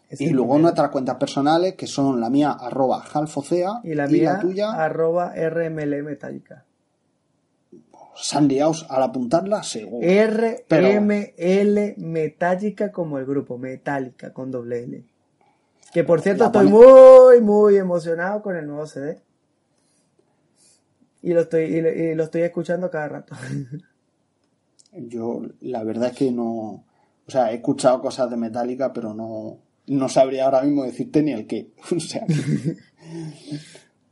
Es y luego nuestras cuentas personales, que son la mía, arroba halfocea, y la mía, tuya, arroba RML Metallica. Se han liado al apuntarla, seguro. Eh, Pero- RML Metallica como el grupo, Metallica con doble L. Que por cierto estoy muy, muy emocionado con el nuevo CD. Y lo estoy, y lo, y lo estoy escuchando cada rato. (laughs) Yo, la verdad es que no. O sea, he escuchado cosas de Metallica, pero no, no sabría ahora mismo decirte ni el qué. (laughs) O sea.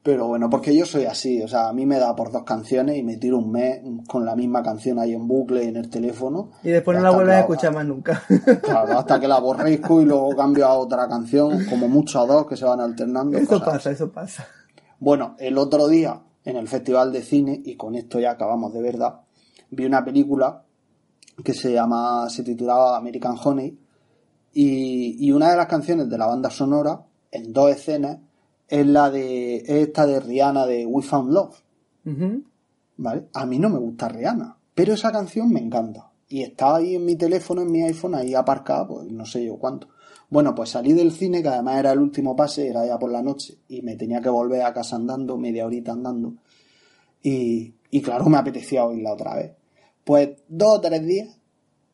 Pero bueno, porque yo soy así. O sea, a mí me da por dos canciones y me tiro un mes con la misma canción ahí en bucle en el teléfono. Y después no la vuelves a escuchar más nunca. Claro, hasta que la aborrezco y luego cambio a otra canción, como mucho a dos que se van alternando. Eso cosas pasa, eso pasa. bueno, el otro día, en el Festival de Cine, y con esto ya acabamos de verdad, vi una película que se llama, se titulaba American Honey, y, y una de las canciones de la banda sonora, en dos escenas, es la de, es esta de Rihanna de We Found Love. ¿vale? A mí no me gusta Rihanna, pero esa canción me encanta. Y está ahí en mi teléfono, en mi iPhone, ahí aparcada, pues no sé yo cuánto. Bueno, pues salí del cine, que además era el último pase, era ya por la noche, y me tenía que volver a casa andando, media horita andando. Y, y claro, me apetecía oírla otra vez. Pues dos o tres días,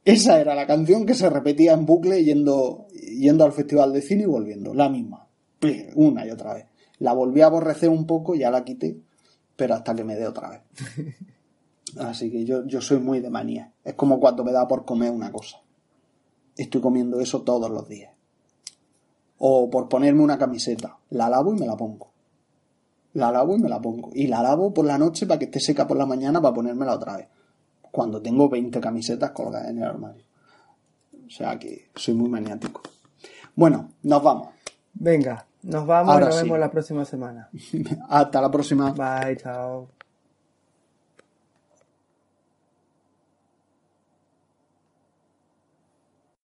esa era la canción que se repetía en bucle yendo, yendo al festival de cine y volviendo, la misma, (clears throat) una y otra vez. La volví a aborrecer un poco, ya la quité, pero hasta que me dé otra vez. (laughs) Así que yo, yo soy muy de manía. Es como cuando me da por comer una cosa. Estoy comiendo eso todos los días. O por ponerme una camiseta. La lavo y me la pongo. La lavo y me la pongo. Y la lavo por la noche para que esté seca por la mañana para ponérmela otra vez. Cuando tengo 20 camisetas colgadas en el armario. O sea que soy muy maniático. Bueno, nos vamos. Venga, nos vamos Ahora y nos sí. vemos la próxima semana. (laughs) Hasta la próxima. Bye, chao.